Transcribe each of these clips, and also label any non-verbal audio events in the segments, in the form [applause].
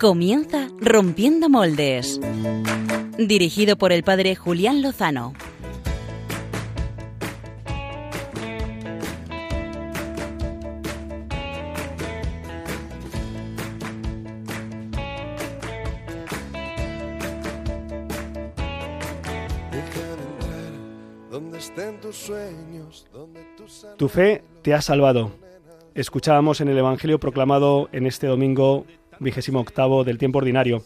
Comienza Rompiendo Moldes. Dirigido por el padre Julián Lozano. Tu fe te ha salvado. Escuchábamos en el Evangelio proclamado en este domingo vigésimo octavo del tiempo ordinario.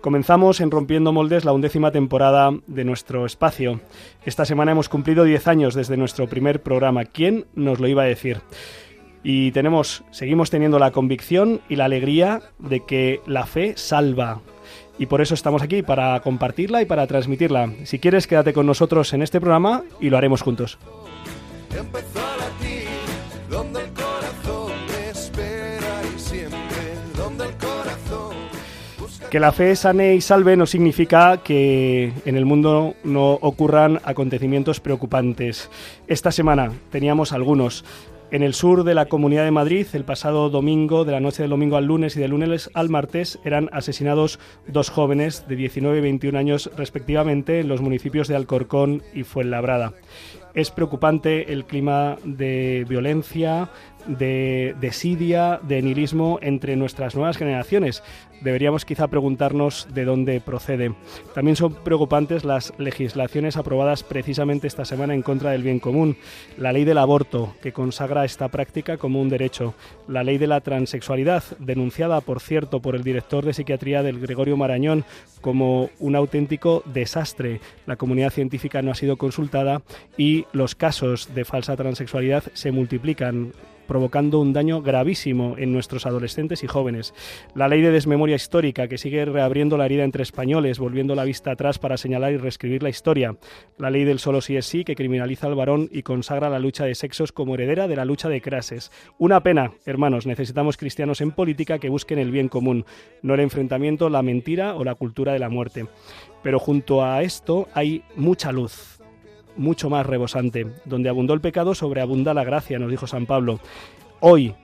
Comenzamos en Rompiendo Moldes la undécima temporada de nuestro espacio. Esta semana hemos cumplido 10 años desde nuestro primer programa. ¿Quién nos lo iba a decir? Y tenemos, seguimos teniendo la convicción y la alegría de que la fe salva. Y por eso estamos aquí, para compartirla y para transmitirla. Si quieres, quédate con nosotros en este programa y lo haremos juntos. Que la fe sane y salve no significa que en el mundo no ocurran acontecimientos preocupantes. Esta semana teníamos algunos. En el sur de la Comunidad de Madrid, el pasado domingo, de la noche del domingo al lunes y del lunes al martes, eran asesinados dos jóvenes de 19 y 21 años respectivamente en los municipios de Alcorcón y Fuenlabrada. Es preocupante el clima de violencia, de desidia, de nihilismo entre nuestras nuevas generaciones. Deberíamos quizá preguntarnos de dónde procede. También son preocupantes las legislaciones aprobadas precisamente esta semana en contra del bien común. La ley del aborto, que consagra esta práctica como un derecho. La ley de la transexualidad, denunciada, por cierto, por el director de psiquiatría del Gregorio Marañón como un auténtico desastre. La comunidad científica no ha sido consultada y los casos de falsa transexualidad se multiplican provocando un daño gravísimo en nuestros adolescentes y jóvenes. La ley de desmemoria histórica, que sigue reabriendo la herida entre españoles, volviendo la vista atrás para señalar y reescribir la historia. La ley del solo sí es sí, que criminaliza al varón y consagra la lucha de sexos como heredera de la lucha de clases. Una pena, hermanos, necesitamos cristianos en política que busquen el bien común, no el enfrentamiento, la mentira o la cultura de la muerte. Pero junto a esto hay mucha luz, mucho más rebosante. Donde abundó el pecado, sobreabunda la gracia, nos dijo San Pablo. Hoy,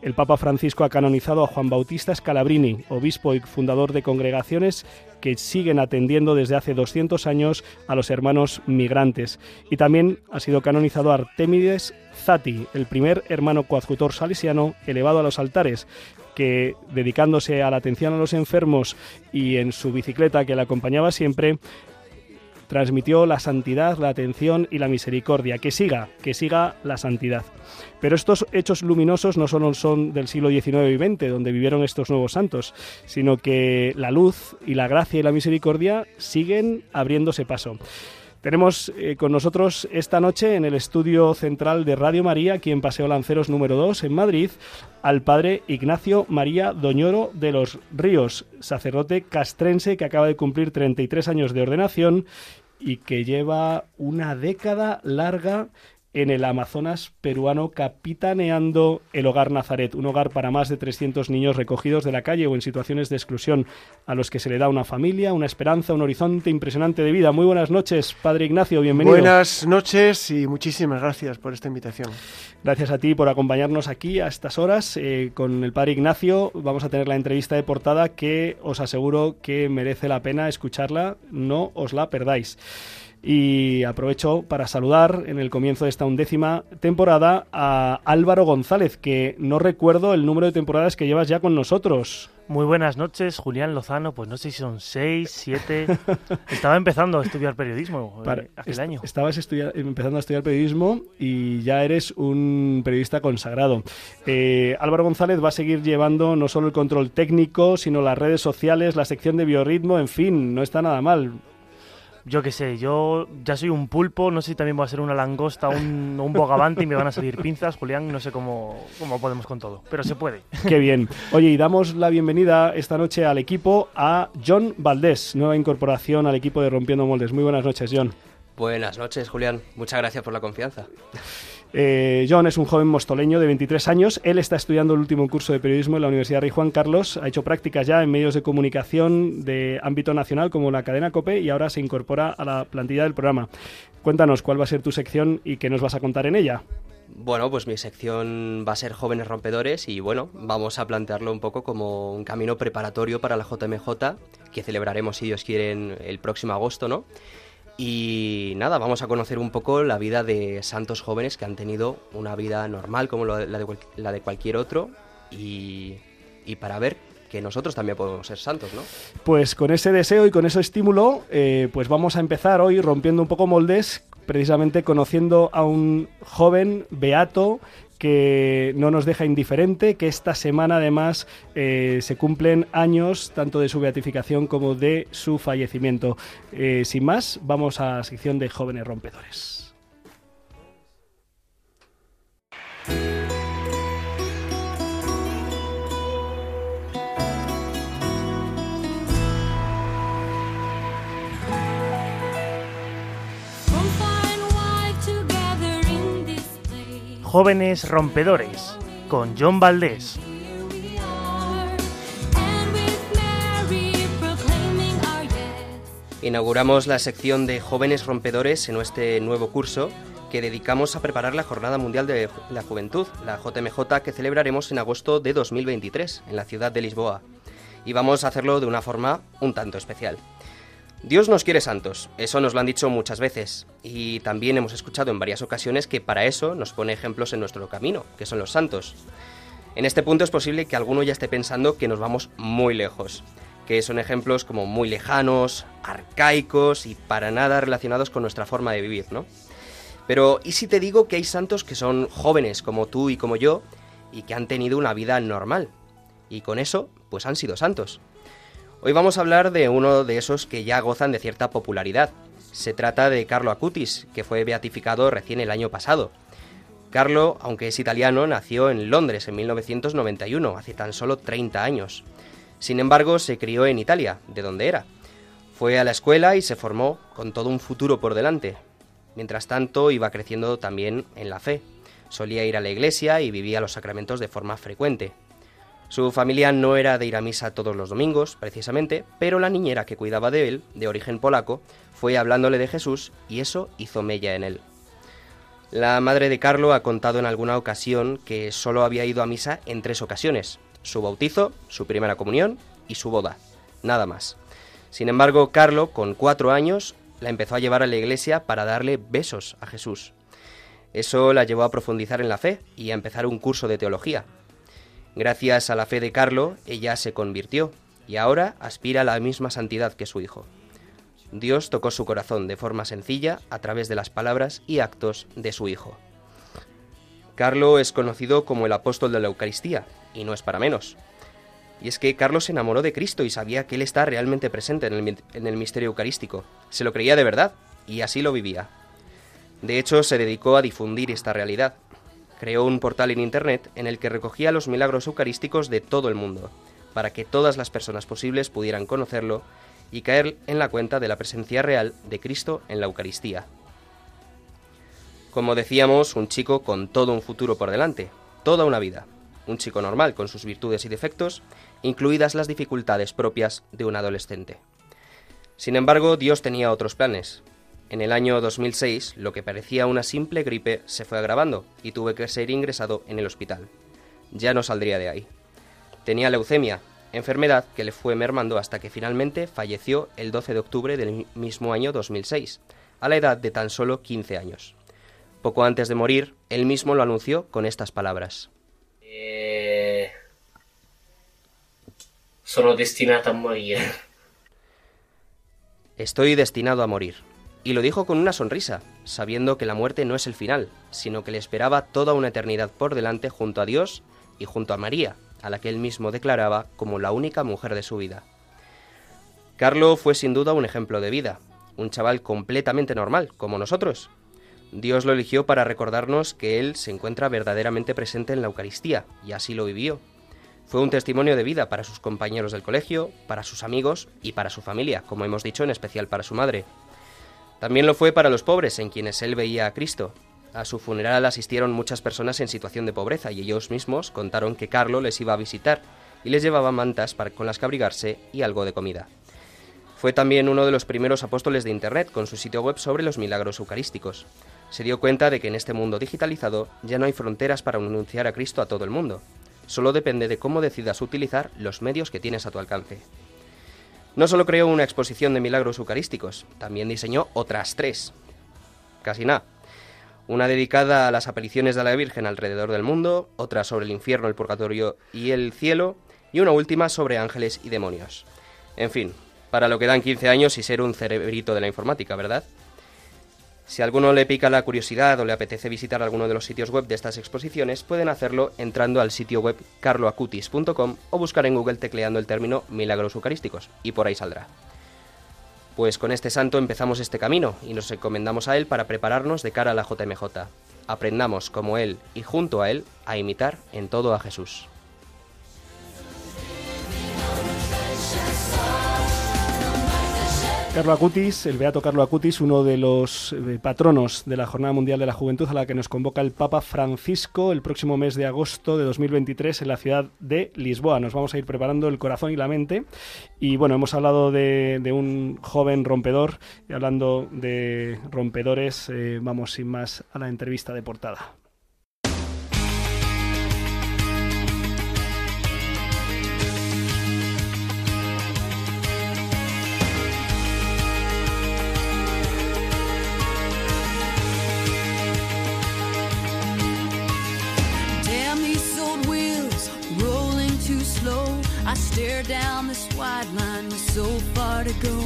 el Papa Francisco ha canonizado a Juan Bautista Scalabrini, obispo y fundador de congregaciones que siguen atendiendo desde hace 200 años a los hermanos migrantes. Y también ha sido canonizado Artemides Zati, el primer hermano coadjutor salesiano elevado a los altares, que dedicándose a la atención a los enfermos y en su bicicleta que le acompañaba siempre, transmitió la santidad, la atención y la misericordia. Que siga, que siga la santidad. Pero estos hechos luminosos no solo son del siglo XIX y XX, donde vivieron estos nuevos santos, sino que la luz y la gracia y la misericordia siguen abriéndose paso. Tenemos eh, con nosotros esta noche en el estudio central de Radio María, aquí en Paseo Lanceros número 2 en Madrid, al padre Ignacio María Doñoro de los Ríos, sacerdote castrense que acaba de cumplir 33 años de ordenación y que lleva una década larga en el Amazonas peruano capitaneando el Hogar Nazaret, un hogar para más de 300 niños recogidos de la calle o en situaciones de exclusión, a los que se le da una familia, una esperanza, un horizonte impresionante de vida. Muy buenas noches, Padre Ignacio, bienvenido. Buenas noches y muchísimas gracias por esta invitación. Gracias a ti por acompañarnos aquí a estas horas. Eh, con el Padre Ignacio vamos a tener la entrevista de portada que os aseguro que merece la pena escucharla, no os la perdáis. Y aprovecho para saludar en el comienzo de esta undécima temporada a Álvaro González, que no recuerdo el número de temporadas que llevas ya con nosotros. Muy buenas noches, Julián Lozano. Pues no sé si son seis, siete. [laughs] Estaba empezando a estudiar periodismo eh, aquel año. Estabas empezando a estudiar periodismo y ya eres un periodista consagrado. Eh, Álvaro González va a seguir llevando no solo el control técnico, sino las redes sociales, la sección de biorritmo, en fin, no está nada mal yo qué sé, yo ya soy un pulpo, no sé si también voy a ser una langosta, un, un bogavante y me van a salir pinzas, Julián, no sé cómo, cómo podemos con todo, pero se puede. Qué bien. Oye, y damos la bienvenida esta noche al equipo a John Valdés, nueva incorporación al equipo de Rompiendo Moldes. Muy buenas noches, John. Buenas noches, Julián. Muchas gracias por la confianza. Eh, John es un joven mostoleño de 23 años. Él está estudiando el último curso de periodismo en la Universidad Rey Juan Carlos. Ha hecho prácticas ya en medios de comunicación de ámbito nacional como la cadena COPE y ahora se incorpora a la plantilla del programa. Cuéntanos cuál va a ser tu sección y qué nos vas a contar en ella. Bueno, pues mi sección va a ser Jóvenes Rompedores y bueno, vamos a plantearlo un poco como un camino preparatorio para la JMJ que celebraremos, si Dios quiere, el próximo agosto, ¿no? Y nada, vamos a conocer un poco la vida de santos jóvenes que han tenido una vida normal como la de, cualquier otro y, para ver que nosotros también podemos ser santos, ¿no? Pues con ese deseo y con ese estímulo, eh, pues vamos a empezar hoy rompiendo un poco moldes precisamente conociendo a un joven beato que no nos deja indiferente, que esta semana además eh, se cumplen años tanto de su beatificación como de su fallecimiento. Eh, sin más, vamos a la sección de jóvenes rompedores. Jóvenes Rompedores, con John Valdés. Inauguramos la sección de Jóvenes Rompedores en este nuevo curso que dedicamos a preparar la Jornada Mundial de la Juventud, la JMJ, que celebraremos en agosto de 2023 en la ciudad de Lisboa. Y vamos a hacerlo de una forma un tanto especial. Dios nos quiere santos, eso nos lo han dicho muchas veces, y también hemos escuchado en varias ocasiones que para eso nos pone ejemplos en nuestro camino, que son los santos. En este punto es posible que alguno ya esté pensando que nos vamos muy lejos, que son ejemplos como muy lejanos, arcaicos y para nada relacionados con nuestra forma de vivir, ¿no? Pero ¿y si te digo que hay santos que son jóvenes como tú y como yo y que han tenido una vida normal? Y con eso, pues han sido santos. Hoy vamos a hablar de uno de esos que ya gozan de cierta popularidad. Se trata de Carlo Acutis, que fue beatificado recién el año pasado. Carlo, aunque es italiano, nació en Londres en 1991, hace tan solo 30 años. Sin embargo, se crió en Italia, de donde era. Fue a la escuela y se formó con todo un futuro por delante. Mientras tanto, iba creciendo también en la fe. Solía ir a la iglesia y vivía los sacramentos de forma frecuente. Su familia no era de ir a misa todos los domingos, precisamente, pero la niñera que cuidaba de él, de origen polaco, fue hablándole de Jesús y eso hizo mella en él. La madre de Carlo ha contado en alguna ocasión que solo había ido a misa en tres ocasiones, su bautizo, su primera comunión y su boda, nada más. Sin embargo, Carlo, con cuatro años, la empezó a llevar a la iglesia para darle besos a Jesús. Eso la llevó a profundizar en la fe y a empezar un curso de teología, Gracias a la fe de Carlo, ella se convirtió y ahora aspira a la misma santidad que su hijo. Dios tocó su corazón de forma sencilla a través de las palabras y actos de su hijo. Carlo es conocido como el apóstol de la Eucaristía, y no es para menos. Y es que Carlos se enamoró de Cristo y sabía que Él está realmente presente en el, en el misterio eucarístico. Se lo creía de verdad, y así lo vivía. De hecho, se dedicó a difundir esta realidad, creó un portal en Internet en el que recogía los milagros eucarísticos de todo el mundo, para que todas las personas posibles pudieran conocerlo y caer en la cuenta de la presencia real de Cristo en la Eucaristía. Como decíamos, un chico con todo un futuro por delante, toda una vida, un chico normal con sus virtudes y defectos, incluidas las dificultades propias de un adolescente. Sin embargo, Dios tenía otros planes, en el año 2006, lo que parecía una simple gripe se fue agravando y tuve que ser ingresado en el hospital. Ya no saldría de ahí. Tenía leucemia, enfermedad que le fue mermando hasta que finalmente falleció el 12 de octubre del mismo año 2006, a la edad de tan solo 15 años. Poco antes de morir, él mismo lo anunció con estas palabras. Eh... destinado a morir. Estoy destinado a morir. Y lo dijo con una sonrisa, sabiendo que la muerte no es el final, sino que le esperaba toda una eternidad por delante junto a Dios y junto a María, a la que él mismo declaraba como la única mujer de su vida. Carlo fue sin duda un ejemplo de vida, un chaval completamente normal, como nosotros. Dios lo eligió para recordarnos que Él se encuentra verdaderamente presente en la Eucaristía, y así lo vivió. Fue un testimonio de vida para sus compañeros del colegio, para sus amigos y para su familia, como hemos dicho, en especial para su madre. También lo fue para los pobres, en quienes él veía a Cristo. A su funeral asistieron muchas personas en situación de pobreza y ellos mismos contaron que Carlo les iba a visitar y les llevaba mantas para, con las que abrigarse y algo de comida. Fue también uno de los primeros apóstoles de Internet con su sitio web sobre los milagros eucarísticos. Se dio cuenta de que en este mundo digitalizado ya no hay fronteras para anunciar a Cristo a todo el mundo. Solo depende de cómo decidas utilizar los medios que tienes a tu alcance. No solo creó una exposición de milagros eucarísticos, también diseñó otras tres. Casi nada. Una dedicada a las apariciones de la Virgen alrededor del mundo, otra sobre el infierno, el purgatorio y el cielo, y una última sobre ángeles y demonios. En fin, para lo que dan 15 años y ser un cerebrito de la informática, ¿verdad? Si alguno le pica la curiosidad o le apetece visitar alguno de los sitios web de estas exposiciones, pueden hacerlo entrando al sitio web carloacutis.com o buscar en Google tecleando el término milagros eucarísticos, y por ahí saldrá. Pues con este santo empezamos este camino y nos encomendamos a él para prepararnos de cara a la JMJ. Aprendamos como él y junto a él a imitar en todo a Jesús. Carlo Acutis, el beato Carlo Acutis, uno de los eh, patronos de la Jornada Mundial de la Juventud a la que nos convoca el Papa Francisco el próximo mes de agosto de 2023 en la ciudad de Lisboa. Nos vamos a ir preparando el corazón y la mente. Y bueno, hemos hablado de, un joven rompedor y hablando de rompedores, eh, vamos sin más a la entrevista de portada. Stare down this wide line with so far to go.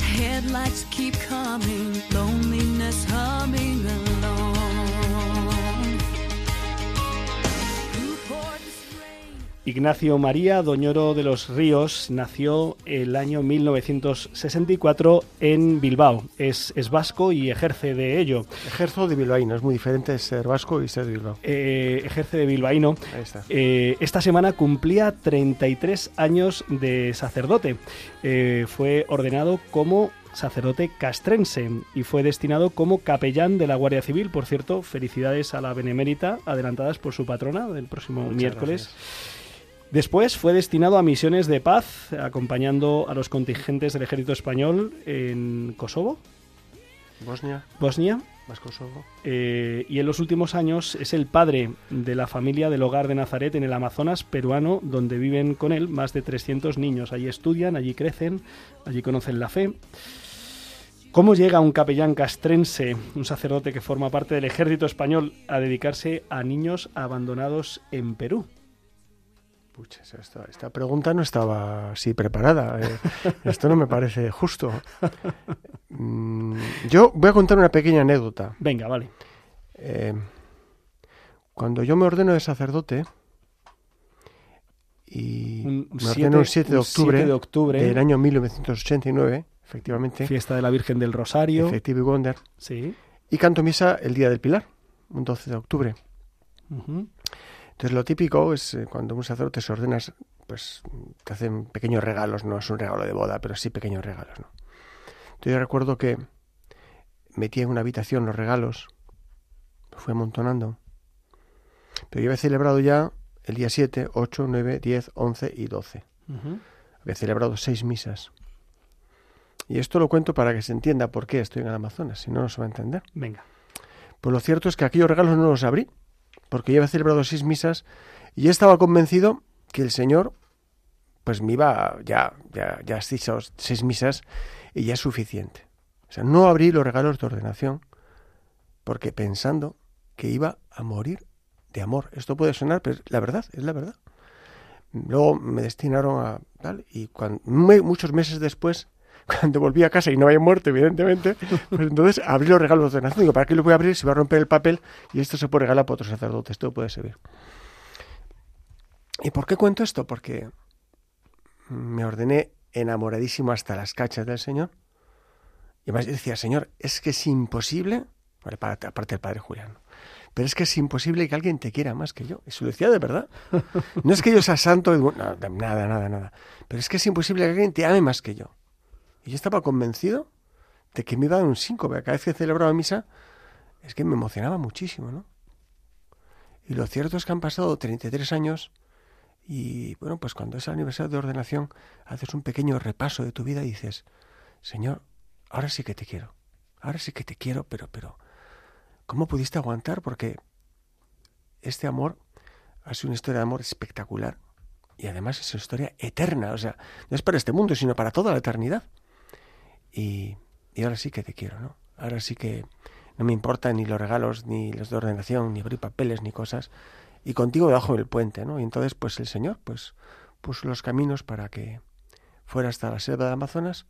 Headlights keep coming, loneliness humming Ignacio María Doñoro de los Ríos nació el año 1964 en Bilbao. Es, es vasco y ejerce de ello. Ejerzo de bilbaíno, es muy diferente ser vasco y ser de Bilbao. Eh, ejerce de bilbaíno. Ahí está. Eh, esta semana cumplía 33 años de sacerdote. Eh, fue ordenado como sacerdote castrense y fue destinado como capellán de la Guardia Civil. Por cierto, felicidades a la Benemérita, adelantadas por su patrona del próximo Muchas miércoles. gracias. Después fue destinado a misiones de paz, acompañando a los contingentes del ejército español en Kosovo, Bosnia, Bosnia, más Kosovo. eh, y en los últimos años es el padre de la familia del hogar de Nazaret en el Amazonas peruano, donde viven con él más de 300 niños. Allí estudian, allí crecen, allí conocen la fe. ¿Cómo llega un capellán castrense, un sacerdote que forma parte del ejército español, a dedicarse a niños abandonados en Perú? Pucha, esta, esta pregunta no estaba así preparada. eh. [laughs] Esto no me parece justo. Mm, Yo voy a contar una pequeña anécdota. Venga, vale. Eh, cuando yo me ordeno de sacerdote y Un me siete- ordeno el 7 de octubre, 7 de octubre. del año 1989, efectivamente, Fiesta de la Virgen del Rosario. Effective Wonder, Sí. y canto misa el día del Pilar, un 12 de octubre. Entonces lo típico es eh, cuando un sacerdote se ordenas, pues te hacen pequeños regalos, no es un regalo de boda, pero sí pequeños regalos, ¿no? Entonces yo recuerdo que metí en una habitación los regalos, los fui amontonando, pero yo había celebrado ya el día 7, 8, 9, 10, 11 y 12. Ujú. Había celebrado seis misas. Y esto lo cuento para que se entienda por qué estoy en el Amazonas, si no, no se va a entender. Venga. Pues lo cierto es que aquellos regalos no los abrí, porque yo había celebrado seis misas y estaba convencido que el Señor, pues me iba, ya, ya, ya has dicho seis misas y ya es suficiente. O sea, no abrí los regalos de ordenación porque pensando que iba a morir de amor. Esto puede sonar, pero la verdad, es la verdad. Luego me destinaron a tal y cuando, muchos meses después, [laughs] cuando volví a casa y no había muerto, evidentemente, pues entonces abrí los regalos de ordenación. Digo, ¿para qué los voy a abrir si va a romper el papel y esto se puede regalar para otro sacerdote? Esto puede servir. ¿Y por qué cuento esto? Porque me ordené enamoradísimo hasta las cachas del Señor. Y además yo decía, Señor, es que es imposible, vale, para- aparte del Padre Julián, pero es que es imposible que alguien te quiera más que yo. Y se lo decía de verdad. [laughs] No es que yo sea santo, y no, nada, nada, nada. Pero es que es imposible que alguien te ame más que yo. Y yo estaba convencido de que me iba a dar un síncope. Cada vez que celebraba misa, es que me emocionaba muchísimo, ¿no? Y lo cierto es que han pasado 33 años y, bueno, pues cuando es el aniversario de ordenación, haces un pequeño repaso de tu vida y dices, Señor, ahora sí que te quiero. Ahora sí que te quiero, pero, pero, ¿cómo pudiste aguantar? Porque este amor ha sido una historia de amor espectacular y además es una historia eterna, o sea, no es para este mundo, sino para toda la eternidad. Y, y ahora sí que te quiero, ¿no? Ahora sí que no me importan ni los regalos, ni los de ordenación, ni abrir papeles, ni cosas. Y contigo debajo del puente, ¿no? Y entonces, pues el Señor, pues puso los caminos para que fuera hasta la selva de Amazonas.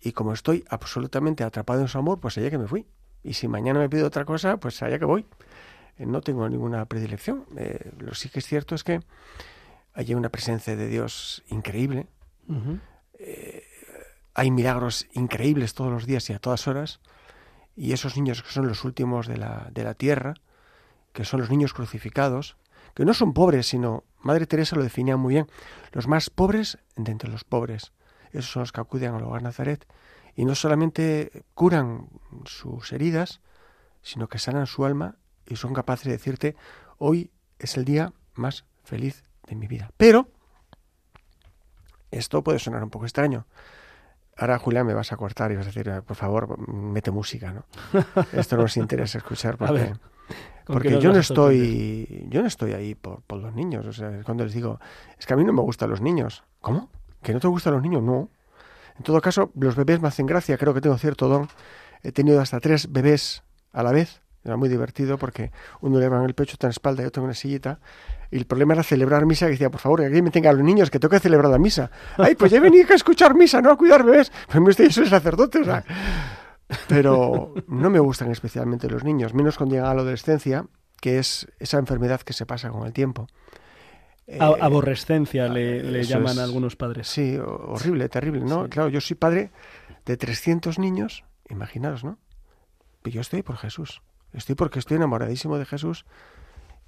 Y como estoy absolutamente atrapado en su amor, pues allá que me fui. Y si mañana me pide otra cosa, pues allá que voy. Eh, no tengo ninguna predilección. Eh, lo sí que es cierto es que hay una presencia de Dios increíble. Eh, hay milagros increíbles todos los días y a todas horas. Y esos niños que son los últimos de la, de la tierra, que son los niños crucificados, que no son pobres, sino, Madre Teresa lo definía muy bien, los más pobres de entre los pobres. Esos son los que acuden al hogar Nazaret y no solamente curan sus heridas, sino que sanan su alma y son capaces de decirte, hoy es el día más feliz de mi vida. Pero, esto puede sonar un poco extraño. Ahora, Julián, me vas a cortar y vas a decir, por favor, mete música, ¿no? [laughs] Esto no nos interesa escuchar porque, porque yo no estoy, yo no estoy ahí por, por los niños. O sea, cuando les digo, es que a mí no me gustan los niños. ¿Cómo? ¿Que no te gustan los niños? No. En todo caso, los bebés me hacen gracia, creo que tengo cierto don. He tenido hasta tres bebés a la vez. Era muy divertido porque uno le en el pecho, otra en la espalda y otro en una sillita. Y el problema era celebrar misa, que decía, por favor, que aquí me tengan los niños, que tengo que celebrar la misa. [laughs] Ay, pues ya venía a escuchar misa, no a cuidar bebés. Pues me estoy, soy sacerdote, o sea. Pero no me gustan especialmente los niños, menos cuando llegan a la adolescencia, que es esa enfermedad que se pasa con el tiempo. Eh, aborrescencia le, le llaman es, algunos padres. Sí, horrible, terrible, ¿no? Sí. Claro, yo soy padre de 300 niños, imaginaros, ¿no? Pero yo estoy por Jesús. Estoy porque estoy enamoradísimo de Jesús.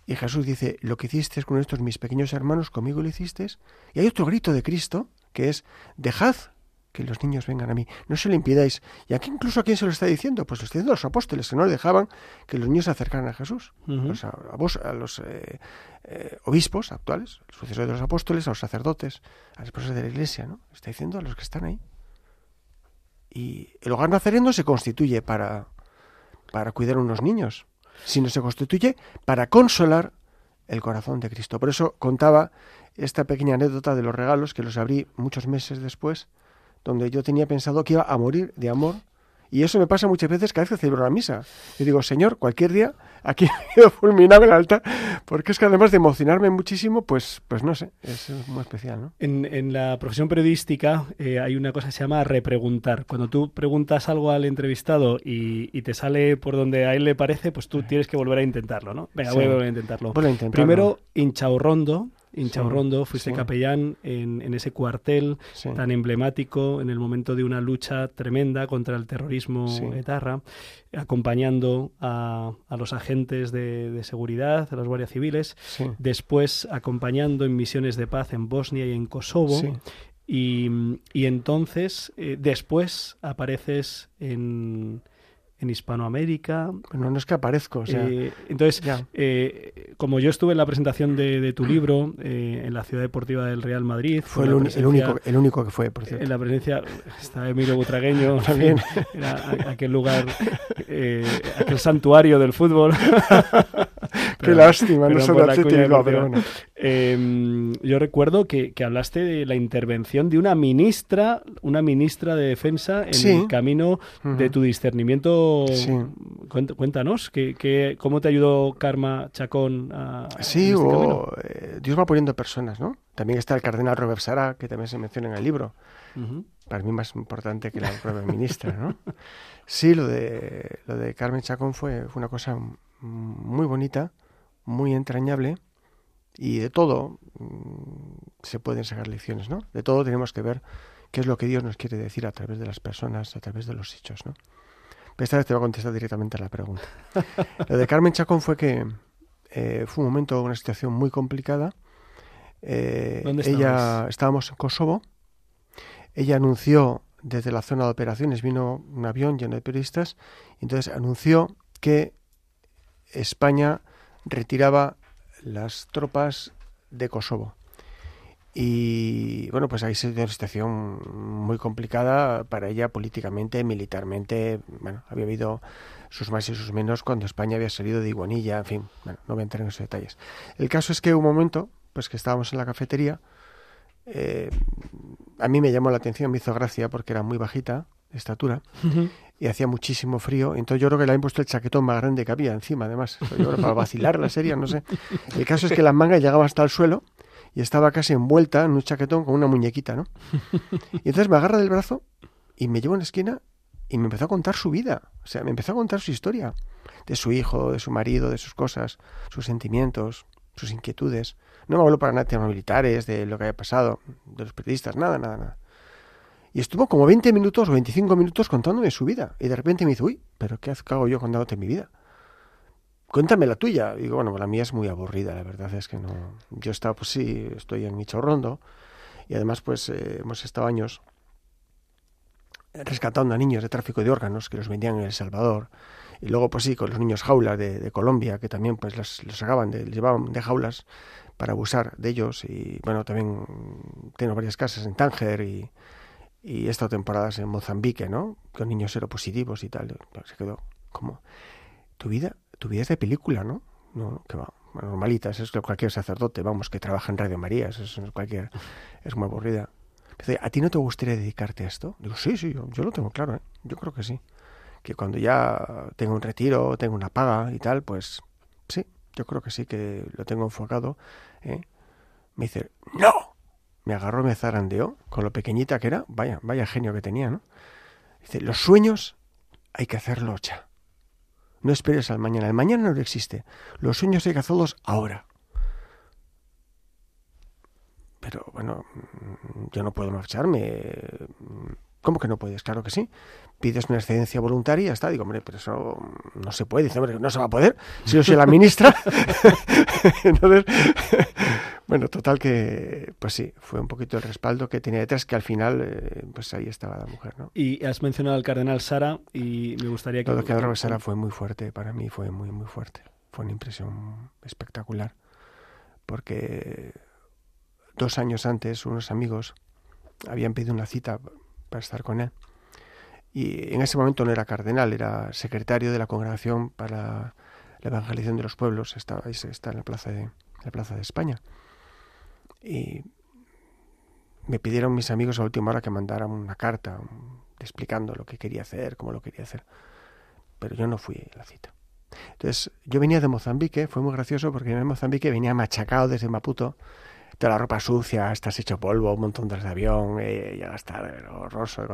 Y Jesús dice, lo que hiciste con estos mis pequeños hermanos, conmigo lo hiciste. Y hay otro grito de Cristo, que es, dejad que los niños vengan a mí, no se lo impidáis. Y aquí incluso a quién se lo está diciendo, pues lo está diciendo a los apóstoles, que no dejaban que los niños se acercaran a Jesús. Uh -huh. pues a, a, vos, a los eh, eh, obispos actuales, sucesores de los apóstoles, a los sacerdotes, a las personas de la iglesia, ¿no? Está diciendo a los que están ahí. Y el hogar nazareno se constituye para, para cuidar a unos niños, sino se constituye para consolar el corazón de Cristo. Por eso contaba esta pequeña anécdota de los regalos que los abrí muchos meses después, donde yo tenía pensado que iba a morir de amor. Y eso me pasa muchas veces cada vez que celebro la misa. Yo digo, Señor, cualquier día aquí [laughs] he fulminado el altar, porque es que además de emocionarme muchísimo, pues, pues no sé, es muy especial. ¿no? En, en la profesión periodística eh, hay una cosa que se llama repreguntar. Cuando tú preguntas algo al entrevistado y, y, te sale por donde a él le parece, pues tú tienes que volver a intentarlo, ¿no? Venga, sí. voy a volver a intentarlo. Voy a intentarlo. Primero, hinchaurrondo, Inchaurrondo, fuiste sí. capellán en, en, ese cuartel sí. tan emblemático en el momento de una lucha tremenda contra el terrorismo etarra, acompañando a, a los agentes de, de, seguridad, a los guardias civiles, después acompañando en misiones de paz en Bosnia y en Kosovo. Y, y, entonces, eh, después apareces en, en Hispanoamérica. No, no es que aparezco. O sea, eh, entonces, eh, como yo estuve en la presentación de, de tu libro eh, en la Ciudad Deportiva del Real Madrid. Fue el, el, único, el único que fue, por cierto. En la presencia está Emilio Butragueño, [laughs] también. Era aquel lugar, eh, aquel santuario del fútbol. [laughs] Qué lástima, no soy atlético, pero bueno. Eh, yo recuerdo que, que, hablaste de la intervención de una ministra, una ministra de defensa en sí. el camino uh -huh. de tu discernimiento. Sí. Cuéntanos, ¿qué, qué, cómo te ayudó Karma Chacón a, Sí, este o, eh, Dios va poniendo personas, ¿no? También está el cardenal Robert Sara, que también se menciona en el libro. Uh -huh. Para mí más importante que la propia ministra, ¿no? Sí, lo de, lo de Carmen Chacón fue, fue una cosa muy bonita, muy entrañable y de todo mmm, se pueden sacar lecciones, ¿no? De todo tenemos que ver qué es lo que Dios nos quiere decir a través de las personas, a través de los hechos, ¿no? Pero esta vez te voy a contestar directamente a la pregunta. [laughs] lo de Carmen Chacón fue que eh, fue un momento, una situación muy complicada. Eh, ¿Dónde ella estábamos en Kosovo. Ella anunció desde la zona de operaciones, vino un avión lleno de periodistas, y entonces anunció que España retiraba las tropas de Kosovo. Y bueno, pues ahí se dio una situación muy complicada para ella políticamente, militarmente. Bueno, había habido sus más y sus menos cuando España había salido de Iguanilla, en fin, bueno, no voy a entrar en esos detalles. El caso es que un momento, pues que estábamos en la cafetería, eh, a mí me llamó la atención, me hizo gracia porque era muy bajita de estatura y hacía muchísimo frío. Entonces yo creo que le habían puesto el chaquetón más grande que había encima, además. Yo creo para vacilar la serie, no sé. El caso es que la manga llegaba hasta el suelo y estaba casi envuelta en un chaquetón con una muñequita, ¿no? Y entonces me agarra del brazo y me lleva a una esquina y me empezó a contar su vida. O sea, me empezó a contar su historia. De su hijo, de su marido, de sus cosas, sus sentimientos, sus inquietudes. No me habló para nada de temas militares, de lo que había pasado, de los periodistas, nada, nada, nada. Y estuvo como 20 minutos o 25 minutos contándome su vida. Y de repente me dice, uy, pero ¿qué hago yo contándote mi vida? Cuéntame la tuya. Y digo, bueno, la mía es muy aburrida, la verdad es que no. Yo estaba, pues sí, estoy en mi chorrondo. Y además, pues eh, hemos estado años rescatando a niños de tráfico de órganos que los vendían en El Salvador. Y luego, pues sí, con los niños jaulas de, Colombia, que también pues los, sacaban, de, llevaban de jaulas para abusar de ellos. Y bueno, también tengo varias casas en Tánger y, y he estado temporadas en Mozambique, ¿no? Con niños seropositivos y tal. Se quedó como, tu vida, tu vida es de película, ¿no? No, que va, normalita, es cualquier sacerdote, vamos, que trabaja en Radio María, es cualquier, es muy aburrida. Dice, ¿a ti no te gustaría dedicarte a esto? Digo, sí, sí, yo, yo lo tengo claro, ¿eh? yo creo que sí. Que cuando ya tengo un retiro, tengo una paga y tal, pues sí, yo creo que sí que lo tengo enfocado. ¿eh? Me dice, ¡no! Me agarró, me zarandeó, con lo pequeñita que era, vaya, vaya genio que tenía, ¿no? Dice, los sueños hay que hacerlos ya. No esperes al mañana. El mañana no existe. Los sueños hay que hacerlos ahora. Pero bueno, yo no puedo marcharme. ¿Cómo que no puedes? Claro que sí. Pides una excedencia voluntaria y ya está. Digo, hombre, pero eso no se puede. Dice, hombre, no se va a poder. Si yo soy la ministra. [laughs] Entonces, bueno, total que, pues sí, fue un poquito el respaldo que tenía detrás, que al final, eh, pues ahí estaba la mujer, ¿no? Y has mencionado al cardenal Sara y me gustaría que... Todo lo que ha Sara fue muy fuerte, para mí fue muy, muy fuerte. Fue una impresión espectacular. Porque dos años antes unos amigos habían pedido una cita para estar con él. Y en ese momento no era cardenal, era secretario de la Congregación para la Evangelización de los Pueblos, estaba, está en la Plaza de, la plaza de España. Y me pidieron mis amigos a última hora que mandara una carta explicando lo que quería hacer, cómo lo quería hacer. Pero yo no fui a la cita. Entonces, yo venía de Mozambique, fue muy gracioso porque en Mozambique venía machacado desde Maputo, toda la ropa sucia, estás hecho polvo, un montón de avión, eh, ya está horroroso.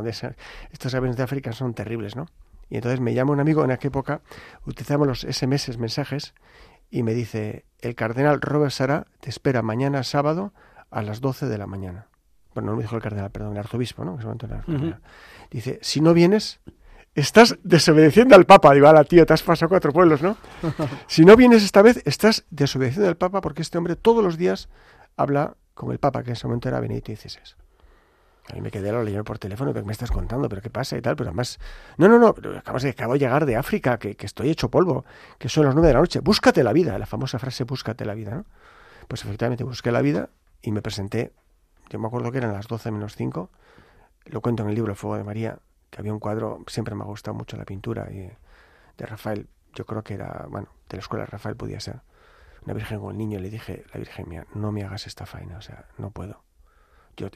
Estos aviones de África son terribles, ¿no? Y entonces me llama un amigo, en aquella época utilizamos los SMS, mensajes, y me dice, el cardenal Robert Sara te espera mañana sábado a las 12 de la mañana. Bueno, no me dijo el cardenal, perdón, el arzobispo, ¿no? En ese el uh -huh. Dice, si no vienes, estás desobedeciendo al Papa. Digo, la tío, te has pasado cuatro pueblos, ¿no? [laughs] si no vienes esta vez, estás desobedeciendo al Papa porque este hombre todos los días habla con el Papa, que en ese momento era Benedicto XVI. A mí me quedé lo leyendo por teléfono, pero me estás contando, pero qué pasa y tal, pero además, no, no, no, acabas de, acabo de llegar de África, que, que, estoy hecho polvo, que son las nueve de la noche, búscate la vida, la famosa frase búscate la vida, ¿no? Pues efectivamente busqué la vida y me presenté, yo me acuerdo que eran las doce menos cinco, lo cuento en el libro Fuego de María, que había un cuadro, siempre me ha gustado mucho la pintura y, de Rafael, yo creo que era, bueno, de la escuela de Rafael podía ser, una virgen con el niño, le dije, la virgen mía, no me hagas esta faena, o sea, no puedo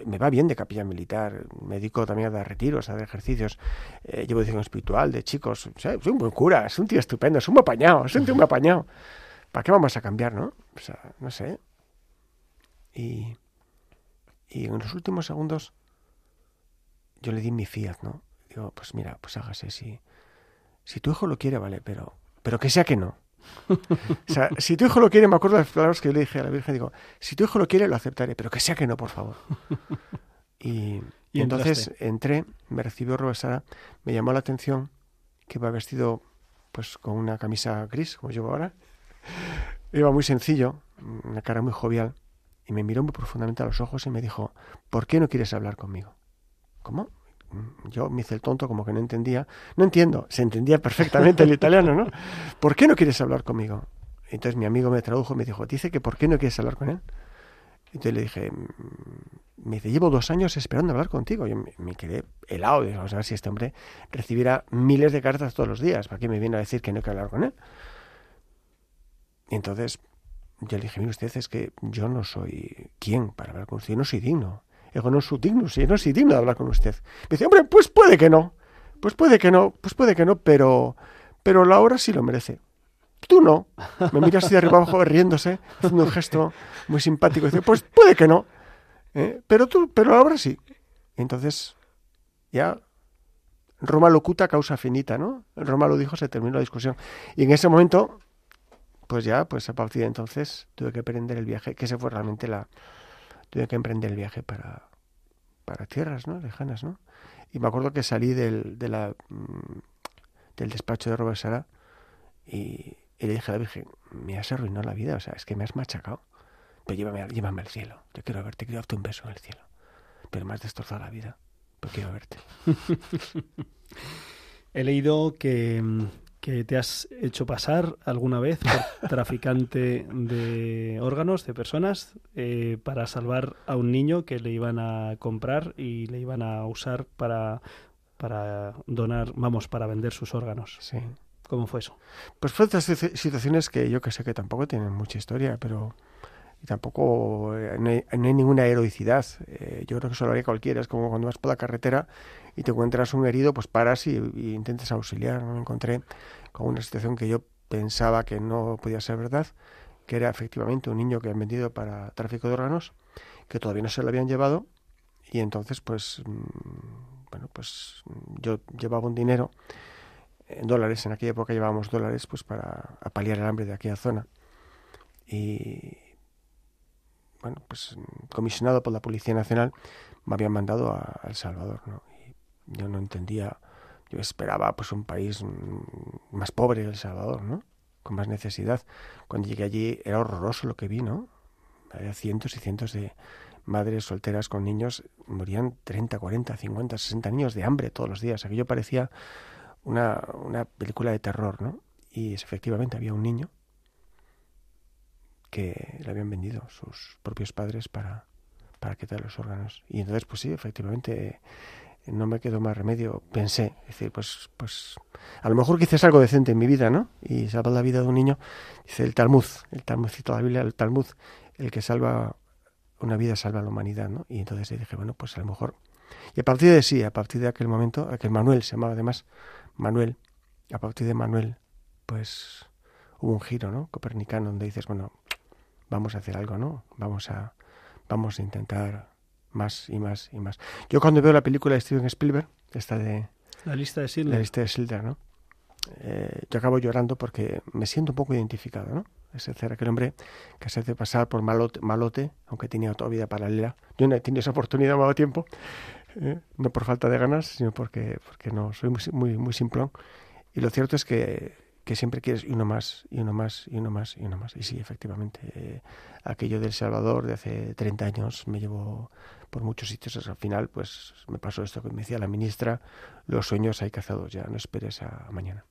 me va bien de capilla militar, me dedico también a dar retiros, a dar ejercicios, eh, llevo edición espiritual de chicos, soy un buen cura, es un tío estupendo, es un apañado, es un tío muy apañado. ¿Para qué vamos a cambiar, no? O sea, no sé. Y, y en los últimos segundos yo le di mi fiat, ¿no? Digo, pues mira, pues hágase, si, si tu hijo lo quiere, vale, pero, pero que sea que no. [laughs] o sea, si tu hijo lo quiere, me acuerdo de las palabras que yo le dije a la Virgen, digo, si tu hijo lo quiere, lo aceptaré, pero que sea que no, por favor. [laughs] Y, y entonces entraste? entré, me recibió Robert Sara, me llamó la atención que iba vestido pues con una camisa gris, como llevo ahora. Iba muy sencillo, una cara muy jovial, y me miró muy profundamente a los ojos y me dijo, ¿por qué no quieres hablar conmigo? ¿Cómo? Yo me hice el tonto como que no entendía. No entiendo, se entendía perfectamente el [laughs] italiano, ¿no? ¿Por qué no quieres hablar conmigo? Entonces mi amigo me tradujo y me dijo, dice que ¿por qué no quieres hablar con él? Entonces le dije, me dice, llevo dos años esperando hablar contigo. Yo me, me quedé helado, digo, vamos a ver si este hombre recibiera miles de cartas todos los días, ¿para qué me viene a decir que no hay que hablar con él? Y entonces yo le dije, mire usted, es que yo no soy quien para hablar con usted, yo no soy digno. Digo, no soy digno, sí, no soy digno de hablar con usted. Me hombre, pues puede que no, pues puede que no, pues puede que no, pero, pero la hora sí lo merece. Tú no. Me mira así de arriba abajo riéndose, haciendo un gesto muy simpático. Dice, pues puede que no. ¿eh? Pero tú, pero ahora sí. Entonces, ya Roma locuta causa finita, ¿no? Roma lo dijo, se terminó la discusión. Y en ese momento, pues ya, pues a partir de entonces tuve que emprender el viaje, que ese fue realmente la... Tuve que emprender el viaje para, para tierras, ¿no? Lejanas, ¿no? Y me acuerdo que salí del, de la, mm, del despacho de Robert Sara y, y le dije a la Virgen, me has arruinado la vida, o sea, es que me has machacado. Pero llévame, llévame al cielo. Yo quiero verte, quiero darte un beso en el cielo. Pero me has destrozado la vida. Pero quiero verte. [laughs] He leído que, mm, que te has hecho pasar alguna vez por [laughs] traficante de órganos, de personas, eh, para salvar a un niño que le iban a comprar y le iban a usar para, para donar, vamos, para vender sus órganos. Sí. ¿Cómo fue eso? Pues fue otras situ- situaciones que yo que sé que tampoco tienen mucha historia, pero y tampoco eh, no, hay, no hay ninguna heroicidad. Eh, yo creo que eso lo haría cualquiera. Es como cuando vas por la carretera y te encuentras un herido, pues paras y, intentas auxiliar. Me encontré con una situación que yo pensaba que no podía ser verdad, que era efectivamente un niño que han vendido para tráfico de órganos, que todavía no se lo habían llevado, y entonces pues mm, bueno pues yo llevaba un dinero dólares, en aquella época llevábamos dólares pues para a paliar el hambre de aquella zona. Y bueno, pues comisionado por la Policía Nacional me habían mandado a, a El Salvador, ¿no? Yo no entendía, yo esperaba pues un país mm, más pobre El Salvador, ¿no? Con más necesidad. Cuando llegué allí era horroroso lo que vi, ¿no? Había cientos y cientos de madres solteras con niños, morían 30, 40, 50, 60 niños de hambre todos los días. Aquello parecía una, una película de terror, ¿no? Y efectivamente había un niño que le habían vendido sus propios padres para, para quitar los órganos. Y entonces, pues sí, efectivamente, no me quedó más remedio. Pensé, es decir, pues, pues a lo mejor quizás algo decente en mi vida, ¿no? Y salvar la vida de un niño, dice el Talmud, el Talmud cita la Biblia, el Talmud, el que salva una vida salva a la humanidad, ¿no? Y entonces dije, bueno, pues a lo mejor... Y a partir de sí, a partir de aquel momento, aquel Manuel se llamaba además, Manuel, a partir de Manuel, pues hubo un giro, ¿no? Copernicano, donde dices, bueno, vamos a hacer algo, ¿no? Vamos a, vamos a intentar más y más y más. Yo cuando veo la película de Steven Spielberg, esta de La lista de la Schindler. lista de Schindler, ¿no? Eh, yo acabo llorando porque me siento un poco identificado, ¿no? Es decir, aquel hombre que se hace pasar por malote, malote aunque tenía toda vida paralela. Yo no he tenido esa oportunidad, me ha dado tiempo, eh, no por falta de ganas, sino porque, porque no, soy muy, muy, muy simplón. Y lo cierto es que, que siempre quieres uno más, y uno más, y uno más, y uno más. Y sí, efectivamente, eh, aquello del Salvador de hace 30 años me llevó por muchos sitios. Al final, pues me pasó esto que me decía la ministra, los sueños hay cazados ya, no esperes a mañana.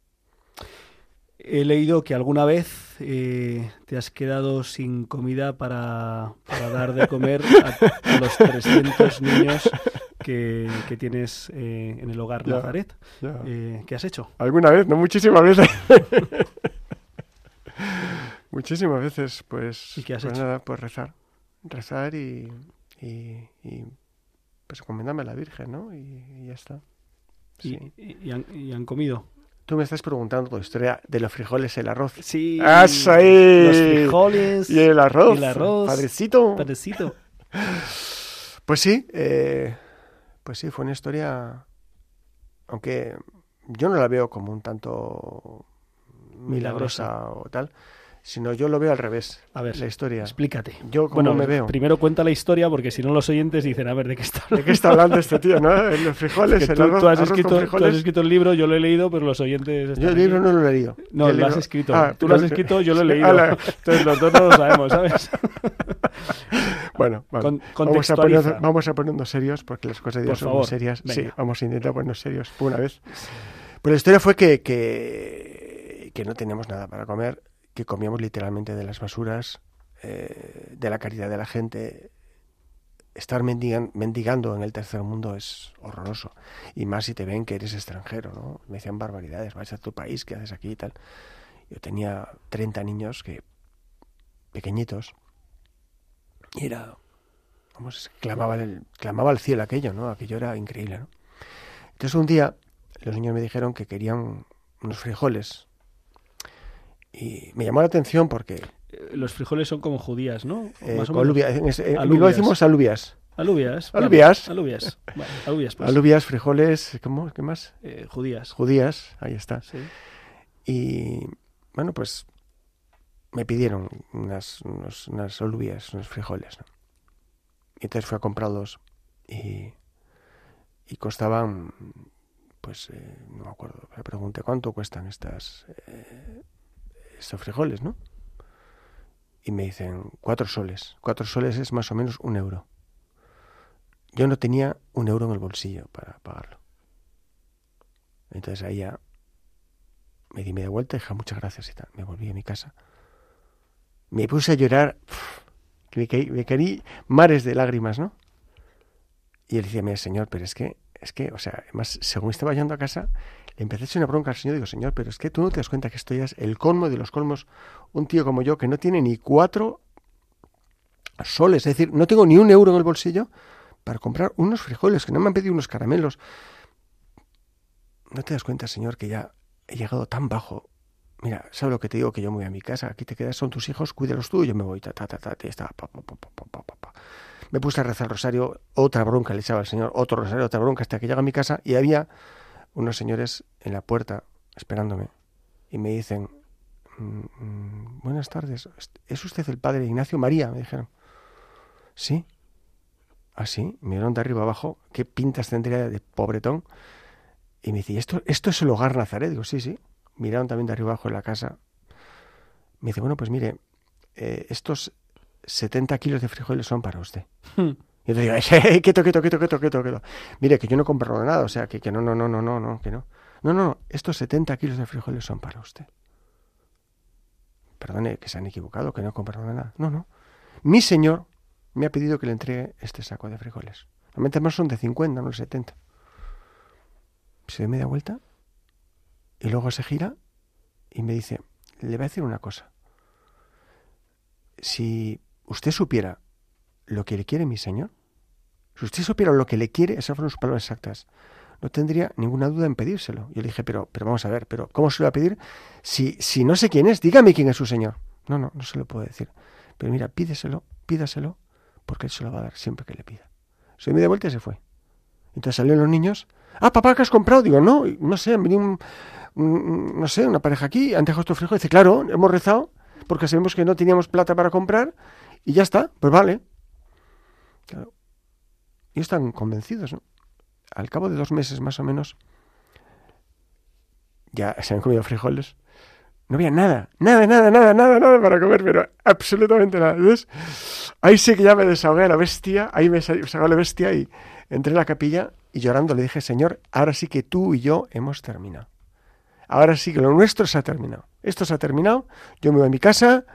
He leído que alguna vez eh, te has quedado sin comida para, para dar de comer a, a los 300 niños que, que tienes eh, en el hogar Ya, Nazaret. ya. Eh, ¿Qué has hecho? Alguna vez, no muchísimas veces. [laughs] muchísimas veces, pues, ¿Y qué has pues hecho? nada, pues rezar. Rezar y, y, y, pues encomendarme a la Virgen, ¿no? Y, y ya está. Y, Sí. y- y han, y han comido. Tú me estás preguntando la historia de los frijoles, el arroz. Sí. ¡Eso ahí! Los frijoles. Y el arroz. Y el arroz. Padrecito. Padrecito. [laughs] Pues sí, eh, pues sí, fue una historia, aunque yo no la veo como un tanto milagrosa o tal, sino yo lo veo al revés, A ver, la historia. explícate. Yo cómo Bueno, me veo. primero cuenta la historia porque si no los oyentes dicen, a ver, ¿de qué está ¿De qué está hablando este tío, no? En Los frijoles, Que el tú, arroz, tú has arroz escrito, tú has frijoles. escrito el libro, yo lo he leído, pero los oyentes... están Yo el aquí. libro no lo he leído. No, lo has escrito. Ah, Tú lo has escrito, yo lo he leído. Entonces los dos no lo sabemos, ¿sabes? [laughs] Bueno, vale. Con- vamos, a vamos ponernos serios porque las cosas de Dios son muy serias. Sí, vamos a intentar ponernos serios por una vez. Pues la historia fue que, que, que no teníamos nada para comer, que comíamos literalmente de las basuras, eh, de la caridad de la gente. estar mendigan- mendigando en el tercer mundo es horroroso. Y más si te ven que eres extranjero, ¿no? Me decían barbaridades, vas a tu país, ¿qué haces aquí y tal? Yo tenía 30 niños que pequeñitos y era, vamos, clamaba, el, clamaba al cielo aquello, ¿no? Aquello era increíble, ¿no? Entonces un día los niños me dijeron que querían unos frijoles y me llamó la atención porque Eh, Los frijoles son como judías, ¿no? eh, Más o menos. alubia- en, ese- en Alubias. Decimos alubias. Alubias. vale, Alubias. Alubias. Vale, alubias, pues. Alubias, frijoles, ¿cómo? ¿Qué más? Eh, judías. Judías, ahí está. Sí. Y bueno, pues me pidieron unas, unos- unas alubias, unos frijoles. ¿no? Y entonces fui a comprarlos y, y costaban, pues eh, no me acuerdo, le pregunté cuánto cuestan estas, eh, estos frijoles, ¿no? Y me dicen cuatro soles. Cuatro soles es más o menos un euro. Yo no tenía un euro en el bolsillo para pagarlo. Entonces ahí ya me di media vuelta y dije muchas gracias y tal. Me volví a mi casa. Me puse a llorar. me, caí, me caí mares de lágrimas, ¿no? Y él decía, mira, señor, pero es que, es que, o sea, además, según estaba yendo a casa, le empecé a echar una bronca al Señor, digo, Señor, pero es que tú no te das cuenta que esto ya es el colmo de los colmos, un tío como yo que no tiene ni cuatro soles, es decir, no tengo ni un euro en el bolsillo para comprar unos frijoles, que no me han pedido unos caramelos. ¿No te das cuenta, Señor, que ya he llegado tan bajo? Mira, ¿sabes lo que te digo? Que yo me voy a mi casa, aquí te quedas, son tus hijos, cuídalos tú, yo me voy, ta, ta, ta, ta, está, pa, pa, pa, Me puse a rezar el rosario, otra bronca le echaba al Señor, otro rosario, otra bronca, hasta que llega a mi casa y había unos señores en la puerta esperándome y me dicen, "Mm, mm, buenas tardes, ¿es usted el padre Ignacio María? Me dijeron. Sí. ¿Ah, sí? Me vieron de arriba abajo, qué pintas tendría de pobretón. Y me dice, ¿y esto, ¿esto es el hogar Nazaret? Digo, sí, sí. Miraron también de arriba abajo en la casa. Me dice, bueno, pues mire, eh, estos 70 kilos de frijoles son para usted. Y yo digo, [laughs] "Eh, quieto, quieto, quieto, quieto, quieto, quieto. Mire, que yo no compro nada, o sea, que, que no, no, no, no, no, no, que no. No, no, no, estos 70 kilos de frijoles son para usted. Perdone, que se han equivocado, que no he comprado nada. No, no. Mi señor me ha pedido que le entregue este saco de frijoles. Normalmente más son de 50, no de 70. Se da media vuelta y luego se gira y me dice, le voy a decir una cosa. Si usted supiera lo que le quiere mi señor, si usted supiera lo que le quiere, esas fueron sus palabras exactas, no tendría ninguna duda en pedírselo. Yo le dije, pero, pero vamos a ver, pero ¿cómo se lo va a pedir? Si, si no sé quién es, dígame quién es su señor. No, no, no se lo puedo decir. Pero mira, pídeselo, pídaselo, porque él se lo va a dar siempre que le pida. Se me dio vuelta y se fue. Entonces salieron los niños. Ah, papá, ¿qué has comprado? Digo, no, no sé, han venido no sé, una pareja aquí, han dejado estos frijoles. Dice, claro, hemos rezado porque sabemos que no teníamos plata para comprar y ya está, pues vale. Claro. Y están convencidos, ¿no? Al cabo de dos meses más o menos, ya se han comido frijoles. No había nada, nada, nada, nada, nada, nada para comer, pero absolutamente nada. Entonces, ahí sí que ya me desahogué a la bestia, ahí me sa- sacó la bestia y entré en la capilla y llorando le dije, Señor, ahora sí que tú y yo hemos terminado. Ahora sí que lo nuestro se ha terminado. Esto se ha terminado, yo me voy a mi casa,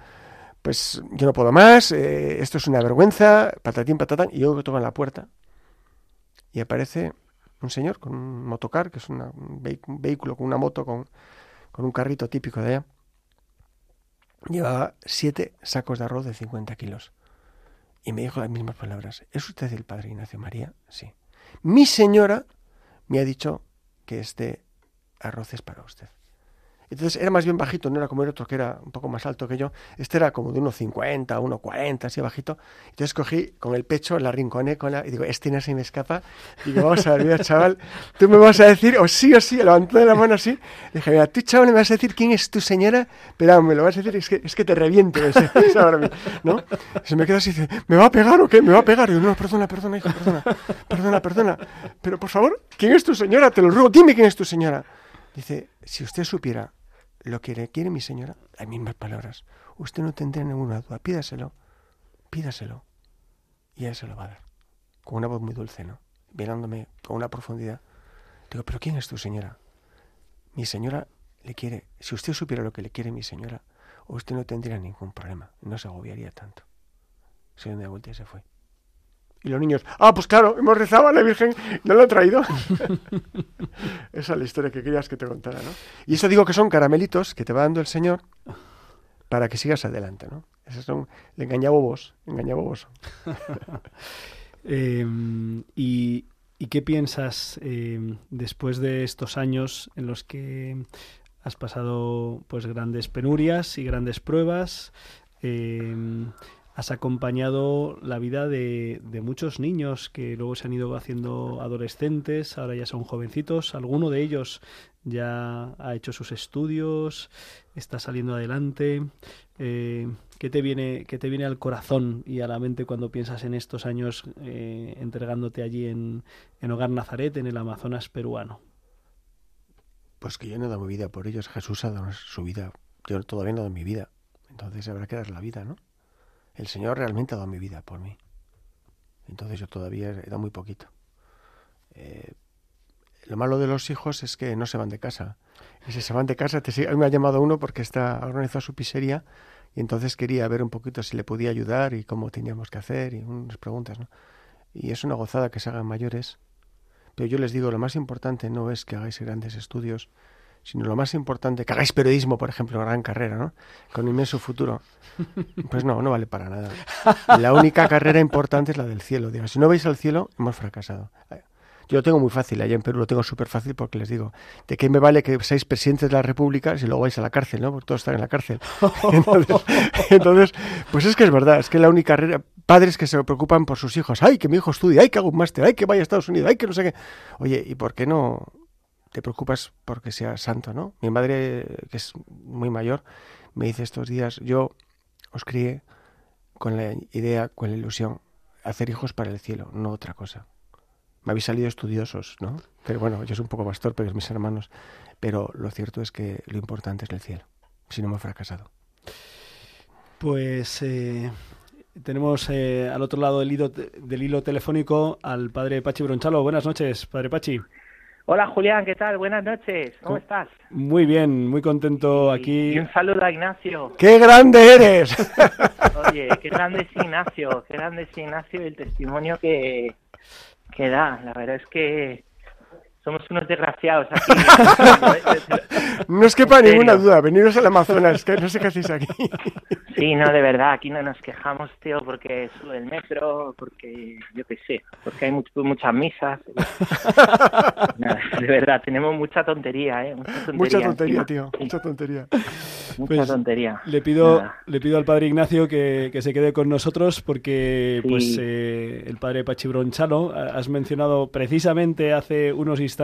pues yo no puedo más, eh, esto es una vergüenza, patatín, patatán, y yo toco en la puerta y aparece un señor con un motocar, que es un vehículo con una moto, con, con un carrito típico de allá. Llevaba siete sacos de arroz de 50 kilos. Y me dijo las mismas palabras. ¿Es usted el padre Ignacio María? Sí. Mi señora me ha dicho que este arroz es para usted. Entonces era más bien bajito, no era como el otro que era un poco más alto que yo. Este era como de unos 50, 1,40, así bajito. Entonces cogí con el pecho, la rinconé con la, y digo, este no se me escapa. Digo, vamos a ver, chaval, tú me vas a decir, o sí o sí, levanté la mano así. Dije, mira, tú, chaval, me vas a decir quién es tu señora, pero me lo vas a decir, es que, es que te reviento. me dice, [laughs] "Es ahora mismo", ¿no? Se me queda así, dice, ¿me va a pegar o qué? ¿Me va a pegar? Y yo, no, perdona, perdona, hijo, perdona, perdona, perdona. Pero por favor, ¿quién es tu señora? Te lo ruego, dime quién es tu señora. Dice, si usted supiera lo que le quiere mi señora, las mismas palabras, usted no tendría ninguna duda, pídaselo, pídaselo, y ella se lo va a dar. Con una voz muy dulce, ¿no? Mirándome con una profundidad. Digo, ¿pero quién es tu señora? Mi señora le quiere. Si usted supiera lo que le quiere mi señora, usted no tendría ningún problema, no se agobiaría tanto. Se dio media vuelta y se fue. Y los niños, ah, pues claro, hemos rezado a la Virgen, no lo he traído. [laughs] Esa es la historia que querías que te contara, ¿no? Y eso digo que son caramelitos que te va dando el Señor para que sigas adelante, ¿no? Esos son el engañabobos, engañabobos. [laughs] Eh, y, ¿Y qué piensas eh, después de estos años en los que has pasado pues grandes penurias y grandes pruebas? Eh, has acompañado la vida de, muchos niños que luego se han ido haciendo adolescentes, ahora ya son jovencitos. Alguno de ellos ya ha hecho sus estudios, está saliendo adelante. Eh, ¿qué, te viene, ¿Qué te viene al corazón y a la mente cuando piensas en estos años eh, entregándote allí en, en Hogar Nazaret, en el Amazonas peruano? Pues que yo no he dado mi vida por ellos. Jesús ha dado su vida. Yo todavía no he dado mi vida. Entonces habrá que dar la vida, ¿no? El Señor realmente ha dado mi vida por mí. Entonces yo todavía he dado muy poquito. Eh, lo malo de los hijos es que no se van de casa. Y si se van de casa, te sigue... me ha llamado uno porque está organizado su pizzería y entonces quería ver un poquito si le podía ayudar y cómo teníamos que hacer y unas preguntas. Y es una gozada que se hagan mayores. Pero yo les digo, lo más importante no es que hagáis grandes estudios, sino lo más importante, que hagáis periodismo, por ejemplo, gran carrera, ¿no? Con inmenso futuro. [laughs] Pues no, no vale para nada. La única carrera importante es la del cielo. Digo, si no vais al cielo, hemos fracasado. Yo lo tengo muy fácil, allá en Perú lo tengo súper fácil porque les digo, ¿de qué me vale que seáis presidentes de la República si luego vais a la cárcel, ¿no? Porque todos están en la cárcel. [laughs] Entonces, entonces, pues es que es verdad, es que la única carrera, padres que se preocupan por sus hijos, ay, que mi hijo estudie, ay, que haga un máster, ay, que vaya a Estados Unidos, ay, que no sé qué. Oye, ¿y por qué no te preocupas porque sea santo, ¿no? Mi madre, que es muy mayor, me dice estos días, yo os crié con la idea, con la ilusión, hacer hijos para el cielo, no otra cosa. Me habéis salido estudiosos, ¿no? Pero bueno, yo soy un poco más torpe que mis hermanos, pero lo cierto es que lo importante es el cielo, si no hemos fracasado. Pues eh, tenemos eh, al otro lado del hilo, del hilo telefónico al padre Pachi Bronchalo. Buenas noches, padre Pachi. Hola Julián, ¿qué tal? Buenas noches, ¿cómo estás? Muy bien, muy contento aquí. Y un saludo a Ignacio. ¡Qué grande eres! [laughs] Oye, qué grande es Ignacio, qué grande es Ignacio y el testimonio que, que da. La verdad es que somos unos desgraciados aquí. [laughs] no es que para ninguna duda, veniros al Amazonas, que no sé qué hacéis aquí. Sí, no, de verdad, aquí no nos quejamos, tío, porque sube el metro, porque yo qué sé, porque hay much, muchas misas. [laughs] No, de verdad, tenemos mucha tontería, ¿eh? Mucha tontería, mucha tontería tío, mucha tontería. Mucha Pues, tontería. Le pido, Nada. le pido al padre Ignacio que, que se quede con nosotros porque Sí. pues eh, el padre Pachi Bronchalo, ha- has mencionado precisamente hace unos instantes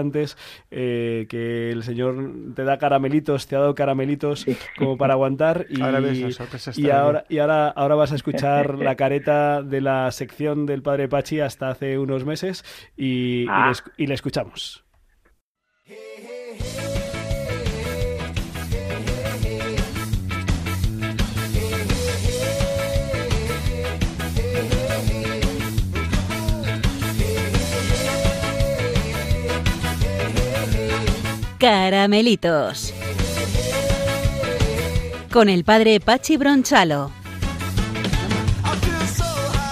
eh, que el Señor te da caramelitos, te ha dado caramelitos como para aguantar y, Ahora ves, y ahora, y ahora, ahora vas a escuchar la careta de la sección del padre Pachi hasta hace unos meses y, y Ah. le, y le escuchamos. Caramelitos. Con el padre Pachi Bronchalo.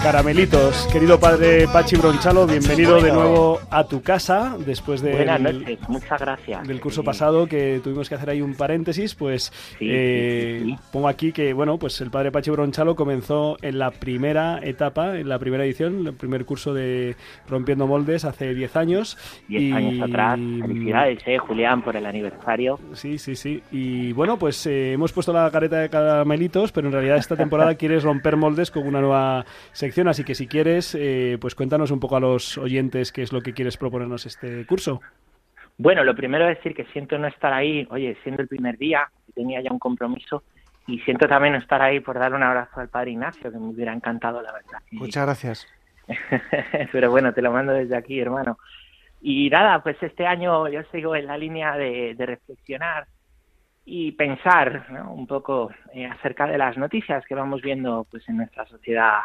Caramelitos, querido padre Pachi Bronchalo, bienvenido de nuevo a tu casa después de Buenas noches, muchas gracias. del curso Sí. pasado que tuvimos que hacer ahí un paréntesis, pues Sí, eh, sí, pongo aquí que bueno, pues el padre Pachi Bronchalo comenzó en la primera etapa, en la primera edición, el primer curso de Rompiendo Moldes hace 10 años. Diez y- años atrás. Felicidades, eh, Julián, por el aniversario. Sí, sí, sí. Y bueno, pues eh, hemos puesto la careta de caramelitos, pero en realidad esta temporada [laughs] quieres romper moldes con una nueva sección, así que si quieres, eh, pues cuéntanos un poco a los oyentes qué es lo que quieres proponernos este curso. Bueno, lo primero es decir que siento no estar ahí, oye, siendo el primer día, que tenía ya un compromiso, y siento también no estar ahí por dar un abrazo al padre Ignacio, que me hubiera encantado, la verdad. Muchas gracias. [laughs] Pero bueno, te lo mando desde aquí, hermano. Y nada, pues este año yo sigo en la línea de, de reflexionar y pensar ¿no? un poco eh, acerca de las noticias que vamos viendo pues en nuestra sociedad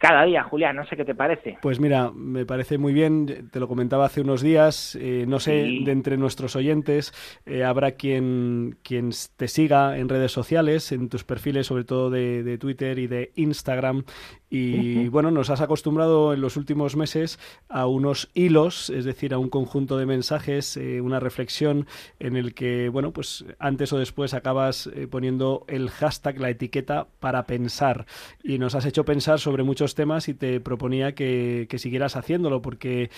cada día. Julián, no sé qué te parece. Pues mira, me parece muy bien, te lo comentaba hace unos días, eh, no sé, Sí. de entre nuestros oyentes eh, habrá quien, quien te siga en redes sociales, en tus perfiles, sobre todo de, de Twitter y de Instagram, Y bueno, nos has acostumbrado en los últimos meses a unos hilos, es decir, a un conjunto de mensajes, eh, una reflexión en el que, bueno, pues antes o después acabas eh, poniendo el hashtag, la etiqueta para pensar. Y nos has hecho pensar sobre muchos temas y te proponía que, que siguieras haciéndolo, porque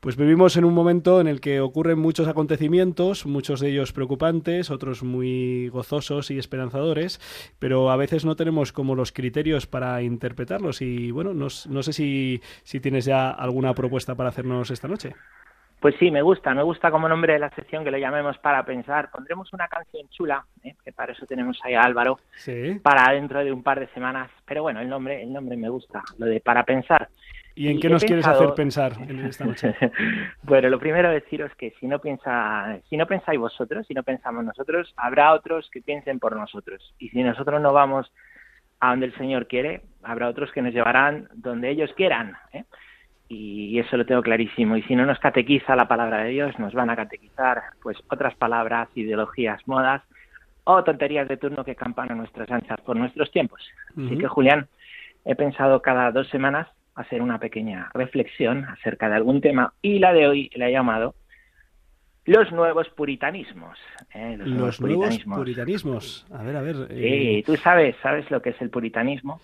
pues vivimos en un momento en el que ocurren muchos acontecimientos, muchos de ellos preocupantes, otros muy gozosos y esperanzadores, pero a veces no tenemos como los criterios para interpretarlos y bueno, no, no sé si, si tienes ya alguna propuesta para hacernos esta noche. Pues sí, me gusta, me gusta como nombre de la sección que lo llamemos para pensar. Pondremos una canción chula, ¿eh? que para eso tenemos ahí a Álvaro, Sí. para dentro de un par de semanas. Pero bueno, el nombre, el nombre me gusta, lo de para pensar. ¿Y en Y qué nos quieres hacer pensar en esta noche? [laughs] bueno, lo primero deciros que si no piensa, si no pensáis vosotros, si no pensamos nosotros, habrá otros que piensen por nosotros. Y si nosotros no vamos a donde el Señor quiere, habrá otros que nos llevarán donde ellos quieran. ¿eh? Y eso lo tengo clarísimo. Y si no nos catequiza la palabra de Dios, nos van a catequizar pues otras palabras, ideologías, modas o tonterías de turno que campan a nuestras anchas por nuestros tiempos. Así que, Julián, he pensado cada dos semanas hacer una pequeña reflexión acerca de algún tema y la de hoy la he llamado los nuevos puritanismos. ¿eh? Los, Los nuevos puritanismos. A ver, a ver. eh, Sí, tú sabes, sabes lo que es el puritanismo.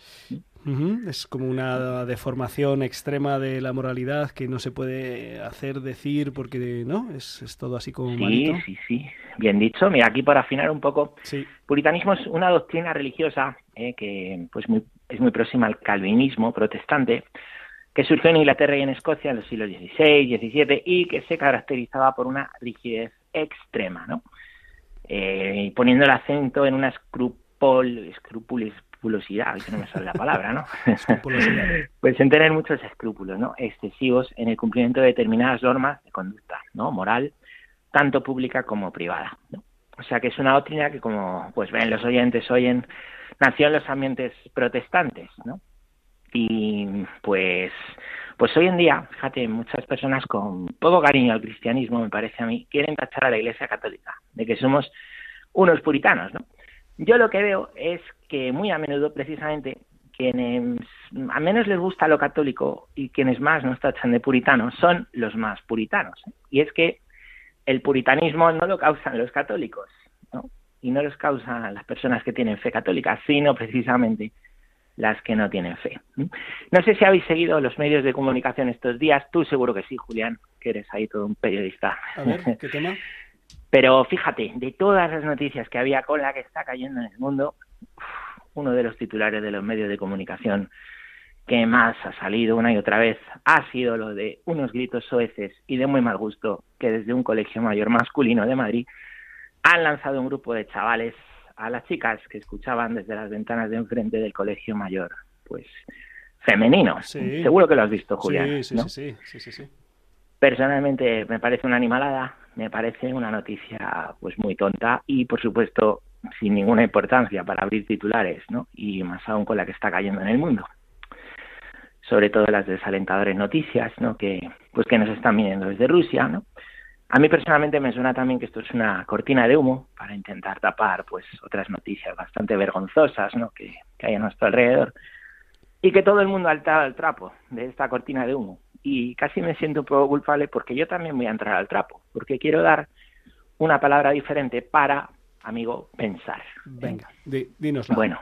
Ujú, Es como una deformación extrema de la moralidad que no se puede hacer, decir, porque no, es, es todo así como Sí, malito. sí, sí. Bien dicho. Mira, aquí para afinar un poco, Sí. puritanismo es una doctrina religiosa eh, que pues muy, es muy próxima al calvinismo protestante, que surgió en Inglaterra y en Escocia en los siglos XVI, XVII y que se caracterizaba por una rigidez extrema, ¿no? Eh, poniendo el acento en una escrupol, escrupulosidad, que no me sale la palabra, ¿no? [laughs] Pues en tener muchos escrúpulos, ¿no? Excesivos en el cumplimiento de determinadas normas de conducta, ¿no? Moral, tanto pública como privada, ¿no? O sea que es una doctrina que, como pues ven los oyentes, oyen, nació en los ambientes protestantes, ¿no? Y pues, pues hoy en día, fíjate, muchas personas con poco cariño al cristianismo, me parece a mí, quieren tachar a la Iglesia Católica de que somos unos puritanos, ¿no? Yo lo que veo es que muy a menudo, precisamente, quienes a menos les gusta lo católico y quienes más nos tachan de puritanos son los más puritanos. ¿eh? Y es que el puritanismo no lo causan los católicos, ¿no? Y no los causan las personas que tienen fe católica, sino precisamente las que no tienen fe. No sé si habéis seguido los medios de comunicación estos días, tú seguro que sí, Julián, que eres ahí todo un periodista. A ver, ¿qué [laughs] tema? Pero fíjate, de todas las noticias que había con la que está cayendo en el mundo, uno de los titulares de los medios de comunicación que más ha salido una y otra vez ha sido lo de unos gritos soeces y de muy mal gusto que desde un colegio mayor masculino de Madrid han lanzado un grupo de chavales a las chicas que escuchaban desde las ventanas de enfrente del colegio mayor, pues femenino. Sí. Seguro que lo has visto, Julián. Sí, sí, ¿no? sí, sí, sí, sí, sí. Personalmente me parece una animalada, me parece una noticia pues muy tonta y por supuesto sin ninguna importancia para abrir titulares, ¿no? Y más aún con la que está cayendo en el mundo. Sobre todo las desalentadoras noticias, ¿no? Que pues que nos están viniendo desde Rusia, ¿no? A mí personalmente me suena también que esto es una cortina de humo para intentar tapar pues otras noticias bastante vergonzosas, ¿no? Que, que hay a nuestro alrededor y que todo el mundo ha saltado al trapo de esta cortina de humo. Y casi me siento un poco culpable porque yo también voy a entrar al trapo, porque quiero dar una palabra diferente para, amigo, pensar. Venga, di- dínosla. Bueno,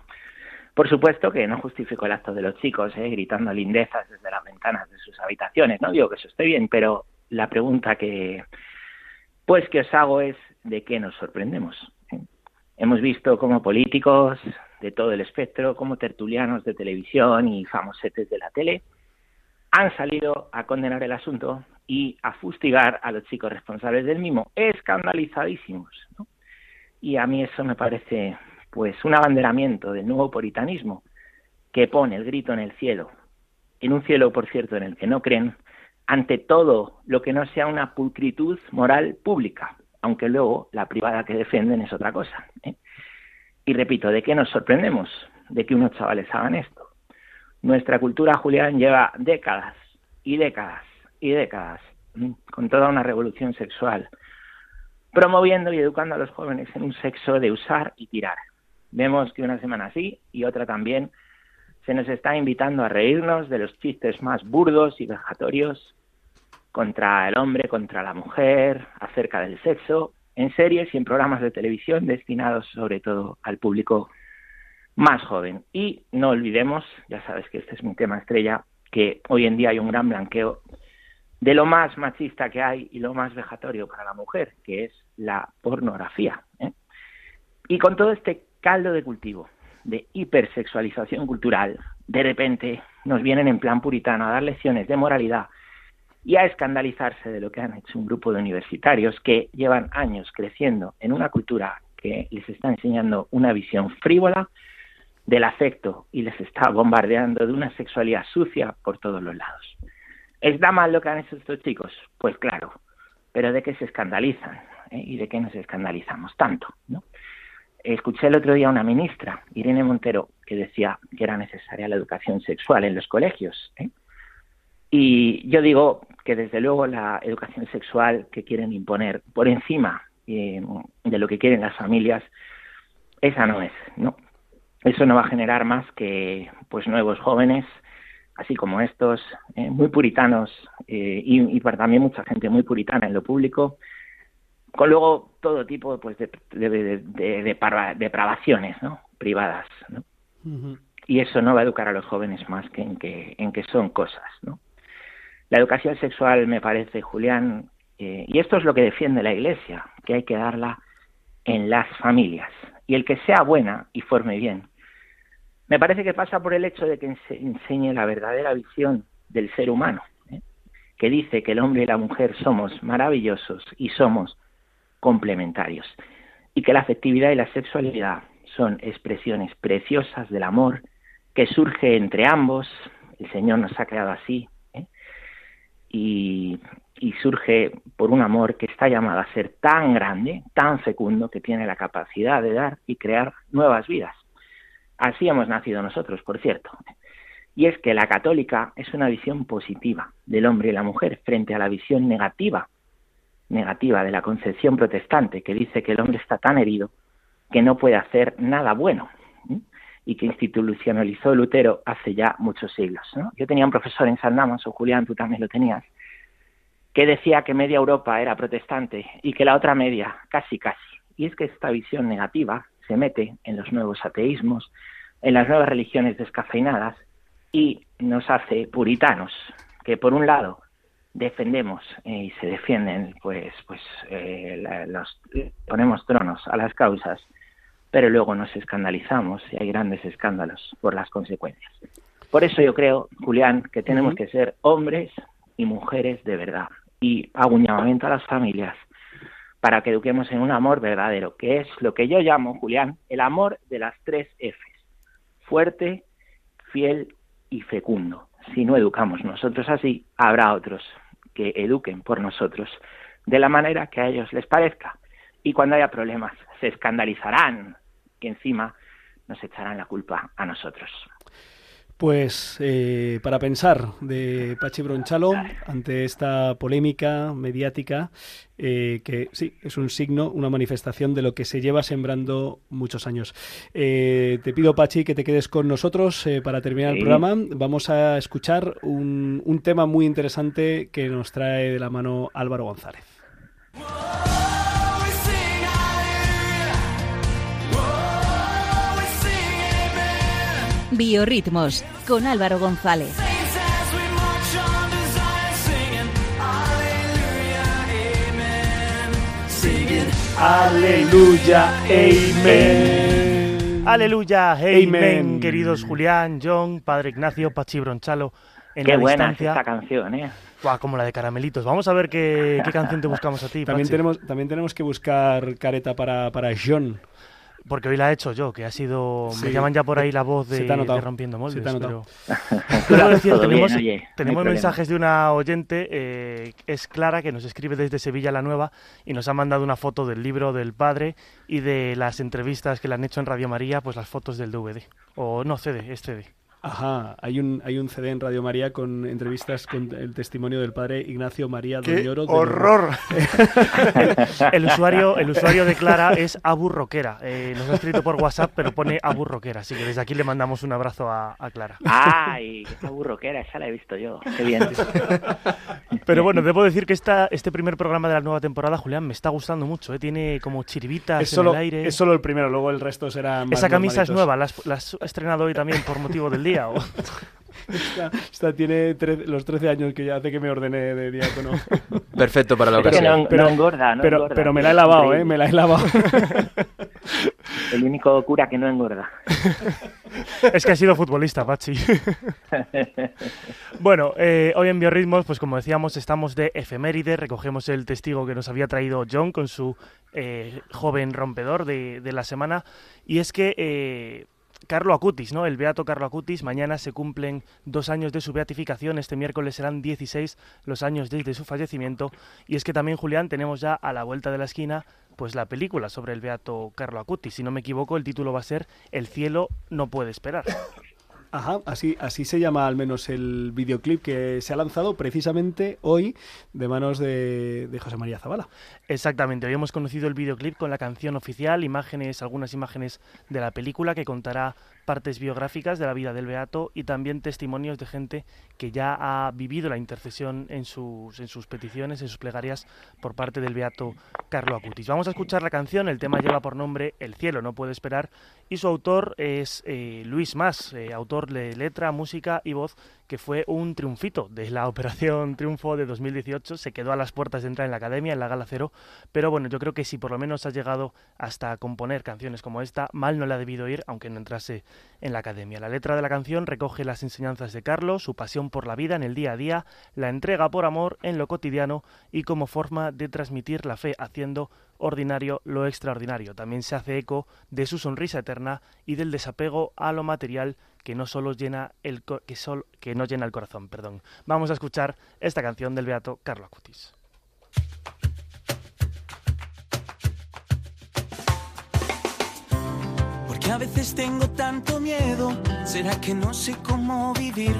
por supuesto que no justifico el acto de los chicos, ¿eh? gritando lindezas desde las ventanas de sus habitaciones, no digo que eso esté bien, pero la pregunta que pues que os hago es de qué nos sorprendemos. Hemos visto como políticos de todo el espectro, como tertulianos de televisión y famosetes de la tele, han salido a condenar el asunto y a fustigar a los chicos responsables del mismo, escandalizadísimos. Y a mí eso me parece pues un abanderamiento del nuevo puritanismo que pone el grito en el cielo, en un cielo, por cierto, en el que no creen, ante todo lo que no sea una pulcritud moral pública, aunque luego la privada que defienden es otra cosa. ¿eh? Y repito, ¿de qué nos sorprendemos? De que unos chavales hagan esto. Nuestra cultura, Julián, lleva décadas y décadas y décadas ¿m? con toda una revolución sexual, promoviendo y educando a los jóvenes en un sexo de usar y tirar. Vemos que una semana sí y otra también se nos está invitando a reírnos de los chistes más burdos y vejatorios contra el hombre, contra la mujer, acerca del sexo, en series y en programas de televisión destinados sobre todo al público más joven. Y no olvidemos, ya sabes que este es mi tema estrella, que hoy en día hay un gran blanqueo de lo más machista que hay y lo más vejatorio para la mujer, que es la pornografía. ¿eh? Y con todo este caldo de cultivo de hipersexualización cultural, de repente nos vienen en plan puritano a dar lecciones de moralidad y a escandalizarse de lo que han hecho un grupo de universitarios que llevan años creciendo en una cultura que les está enseñando una visión frívola del afecto y les está bombardeando de una sexualidad sucia por todos los lados. ¿Está mal lo que han hecho estos chicos? Pues claro, pero ¿de qué se escandalizan? ¿eh? ¿Y de qué nos escandalizamos tanto? ¿no? Escuché el otro día a una ministra, Irene Montero, que decía que era necesaria la educación sexual en los colegios. ¿eh? Y yo digo que desde luego la educación sexual que quieren imponer por encima eh, de lo que quieren las familias, esa no es, ¿no? Eso no va a generar más que pues nuevos jóvenes, así como estos, eh, muy puritanos eh, y, y para también mucha gente muy puritana en lo público, con luego todo tipo pues, de, de, de, de, depravaciones ¿no? privadas. ¿no? Y eso no va a educar a los jóvenes más que en que, en que son cosas. ¿no? La educación sexual me parece, Julián, eh, y esto es lo que defiende la Iglesia, que hay que darla en las familias. Y el que sea buena y forme bien, me parece que pasa por el hecho de que ense- enseñe la verdadera visión del ser humano, ¿eh? que dice que el hombre y la mujer somos maravillosos y somos complementarios, y que la afectividad y la sexualidad son expresiones preciosas del amor que surge entre ambos, el Señor nos ha creado así. Y, surge por un amor que está llamado a ser tan grande, tan fecundo, que tiene la capacidad de dar y crear nuevas vidas. Así hemos nacido nosotros, por cierto. Y es que la católica es una visión positiva del hombre y la mujer frente a la visión negativa, negativa de la concepción protestante, que dice que el hombre está tan herido que no puede hacer nada bueno. Y que institucionalizó Lutero hace ya muchos siglos. ¿no? Yo tenía un profesor en San Damaso, Julián, tú también lo tenías, que decía que media Europa era protestante y que la otra media casi casi. Y es que esta visión negativa se mete en los nuevos ateísmos, en las nuevas religiones descafeinadas y nos hace puritanos, que por un lado defendemos y se defienden, pues, pues eh, los, ponemos tronos a las causas, pero luego nos escandalizamos y hay grandes escándalos por las consecuencias. Por eso yo creo, Julián, que tenemos que ser hombres y mujeres de verdad. Y hago un llamamiento a las familias para que eduquemos en un amor verdadero, que es lo que yo llamo, Julián, el amor de las tres Fs. Fuerte, fiel y fecundo. Si no educamos nosotros así, habrá otros que eduquen por nosotros de la manera que a ellos les parezca. Y cuando haya problemas, se escandalizarán y encima nos echarán la culpa a nosotros. Pues eh, para pensar de Pachi Bronchalo ante esta polémica mediática, eh, que sí, es un signo, una manifestación de lo que se lleva sembrando muchos años. Eh, te pido, Pachi, que te quedes con nosotros para terminar el programa. Vamos a escuchar un, un tema muy interesante que nos trae de la mano Álvaro González. Biorritmos con Álvaro González. Aleluya, amén. Aleluya, amen, Amen. queridos Julián, John, Padre Ignacio, Pachi Bronchalo. En Qué la buena es distancia, esta canción, ¿eh? Buah, como la de Caramelitos. Vamos a ver qué, qué canción te buscamos a ti, También Pachi. tenemos, también tenemos que buscar careta para, para John. Porque hoy la he hecho yo, que ha sido... Sí. Me llaman ya por ahí la voz Se de, te ha notado. de Rompiendo Moldes. Se te ha notado. [laughs] pero- Quiero decir, bien, tenemos, oye, tenemos problema. mensajes de una oyente, eh, es Clara, que nos escribe desde Sevilla la Nueva y nos ha mandado una foto del libro del padre y de las entrevistas que le han hecho en Radio María, pues las fotos del DVD. O no, CD, es CD. Ajá, hay un, hay un CD en Radio María con entrevistas con el testimonio del padre Ignacio María ¡Qué Doñoro. de- horror! [laughs] El usuario, el usuario de Clara es Aburroquera. Eh, nos ha escrito por WhatsApp, pero pone Aburroquera. Así que desde aquí le mandamos un abrazo a, a Clara. ¡Ay! ¡Qué burroquera! Esa la he visto yo. ¡Qué bien! Pero bueno, debo decir que esta, este primer programa de la nueva temporada, Julián, me está gustando mucho. ¿eh? Tiene como chiribitas Es solo, en el aire. es solo el primero, luego el resto será más Esa camisa es nueva, ¿la has, la has estrenado hoy también por motivo del día? O? [laughs] Esta, esta tiene los 13 años que ya hace que me ordené de diácono. [laughs] Perfecto para la Es que ocasión. no, Pero- no engorda, no pero, engorda. pero me la he lavado, ¿eh? Me la he lavado. [laughs] El único cura que no engorda. Es que ha sido futbolista, Pachi. Bueno, eh, hoy en Biorritmos, pues como decíamos, estamos de efeméride, recogemos el testigo que nos había traído John con su eh, joven rompedor de, de la semana, y es que eh, Carlo Acutis, ¿no? El beato Carlo Acutis, mañana se cumplen dos años de su beatificación, este miércoles serán 16 los años desde su fallecimiento, y es que también, Julián, tenemos ya a la vuelta de la esquina pues la película sobre el beato Carlo Acutis. Si no me equivoco, el título va a ser El cielo no puede esperar. Ajá, así, así se llama al menos el videoclip que se ha lanzado precisamente hoy de manos de, José María Zavala. Exactamente, hoy hemos conocido el videoclip con la canción oficial, imágenes, algunas imágenes de la película que contará partes biográficas de la vida del Beato y también testimonios de gente que ya ha vivido la intercesión en sus, en sus peticiones, en sus plegarias por parte del Beato Carlo Acutis. Vamos a escuchar la canción, el tema lleva por nombre El cielo no puede esperar y su autor es eh, Luis Mas, eh, autor de letra, música y voz que fue un triunfito de la [laughs] Operación Triunfo de 2018. Se quedó a las puertas de entrar en la academia, en la Gala Cero. Pero bueno, yo creo que si por lo menos has llegado hasta componer canciones como esta, mal no le ha debido ir, aunque no entrase en la academia. La letra de la canción recoge las enseñanzas de Carlos, su pasión por la vida en el día a día, la entrega por amor en lo cotidiano y como forma de transmitir la fe, haciendo ordinario lo extraordinario. También se hace eco de su sonrisa eterna y del desapego a lo material que no solo llena el que, que no llena el corazón, perdón. Vamos a escuchar esta canción del beato Carlo Acutis. Porque a veces tengo tanto miedo, será que no sé cómo vivir.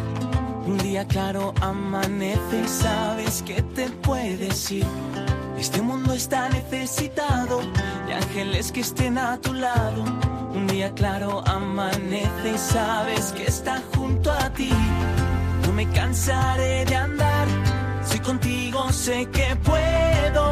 Un día claro amanece y sabes que te puedes ir. Este mundo está necesitado de ángeles que estén a tu lado. Un día claro amanece y sabes que está junto a ti. No me cansaré de andar, si contigo sé que puedo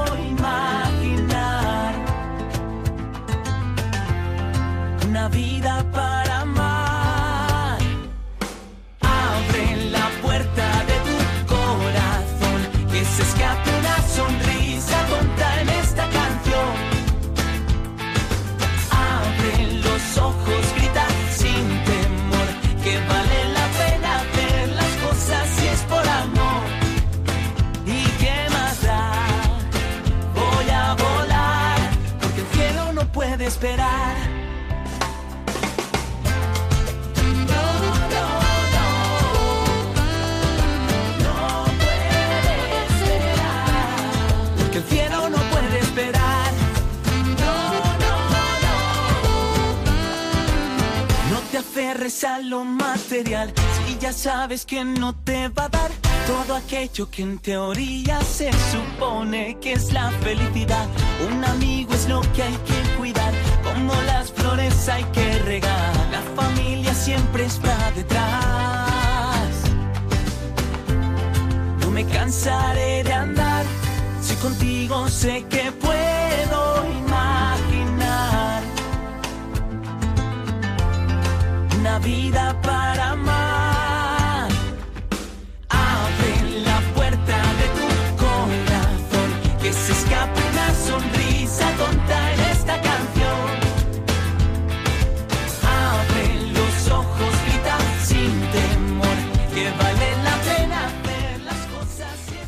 ya sabes que no te va a dar todo aquello que en teoría se supone que es la felicidad. Un amigo es lo que hay que cuidar, como las flores hay que regar. La familia siempre está detrás. No me cansaré de andar si contigo sé que puedo imaginar una vida para amar.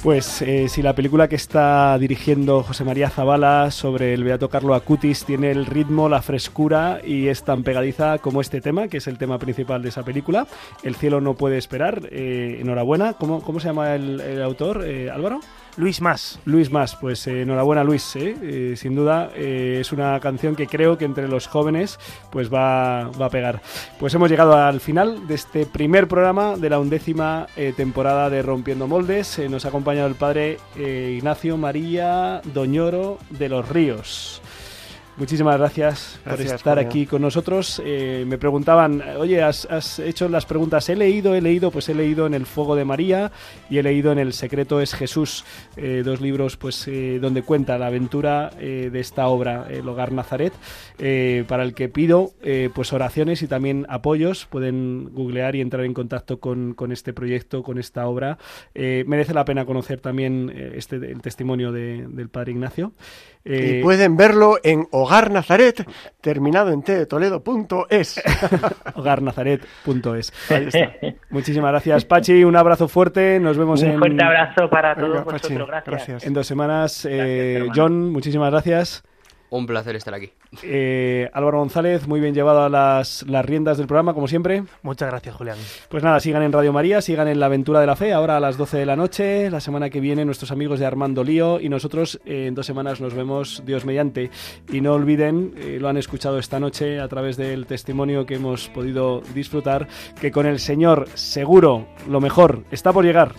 Pues eh, si la película que está dirigiendo José María Zabala sobre el Beato Carlo Acutis tiene el ritmo, la frescura y es tan pegadiza como este tema, que es el tema principal de esa película, El cielo no puede esperar, eh, enhorabuena. ¿Cómo, ¿Cómo se llama el, el autor, eh, Álvaro? Luis Más. Luis Más, pues eh, enhorabuena Luis, ¿eh? Eh, sin duda es una canción que creo que entre los jóvenes pues va, va a pegar. Pues hemos llegado al final de este primer programa de la undécima temporada de Rompiendo Moldes. Nos ha el padre eh, Ignacio María Doñoro de los Ríos. Muchísimas gracias, por estar aquí con nosotros. Eh, me preguntaban, oye, ¿has, has hecho las preguntas? He leído, he leído, pues he leído en El Fuego de María y he leído en El Secreto es Jesús, eh, dos libros pues eh, donde cuenta la aventura de esta obra, El Hogar Nazaret, eh, para el que pido pues oraciones y también apoyos. Pueden googlear y entrar en contacto con, con este proyecto, con esta obra. Merece la pena conocer también este, el testimonio de- del Padre Ignacio. Eh, Y pueden verlo en Hogar Nazaret, terminado en t de toledo.es. [laughs] hogarnazaret.es. [laughs] Muchísimas gracias, Pachi. Un abrazo fuerte. Nos vemos Un en, fuerte abrazo para todos Venga, vosotros. Pachi, Gracias. en dos semanas. Eh. John, muchísimas gracias. Un placer estar aquí. Eh, Álvaro González, muy bien llevado a las, las riendas del programa, como siempre. Muchas gracias, Julián. Pues nada, sigan en Radio María, sigan en La Aventura de la Fe, ahora a las 12 de la noche. La semana que viene, nuestros amigos de Armando Lío y nosotros eh, en dos semanas nos vemos, Dios mediante. Y no olviden, eh, lo han escuchado esta noche a través del testimonio que hemos podido disfrutar, que con el Señor seguro lo mejor está por llegar.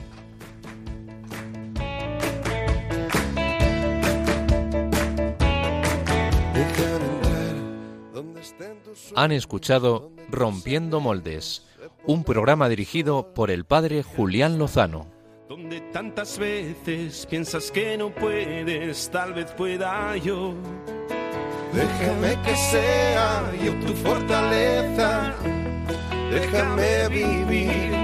Han escuchado Rompiendo Moldes, un programa dirigido por el padre Julián Lozano. Donde tantas veces piensas que no puedes, tal vez pueda yo. Déjame que sea yo tu fortaleza. Déjame vivir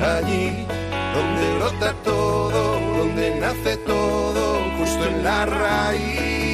allí donde brota todo, donde nace todo, justo en la raíz.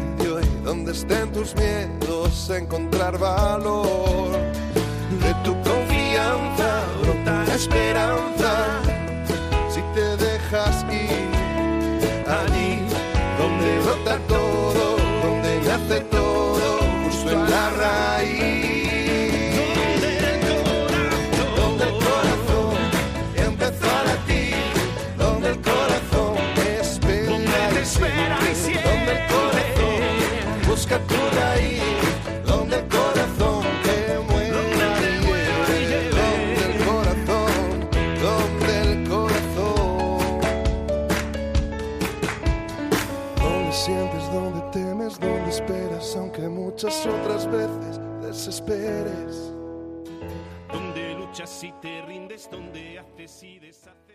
donde estén tus miedos, encontrar valor. De tu confianza brota esperanza. Si te dejas ir allí donde brota todo, donde nace todo, desesperes. Donde luchas y te rindes, donde haces y deshaces.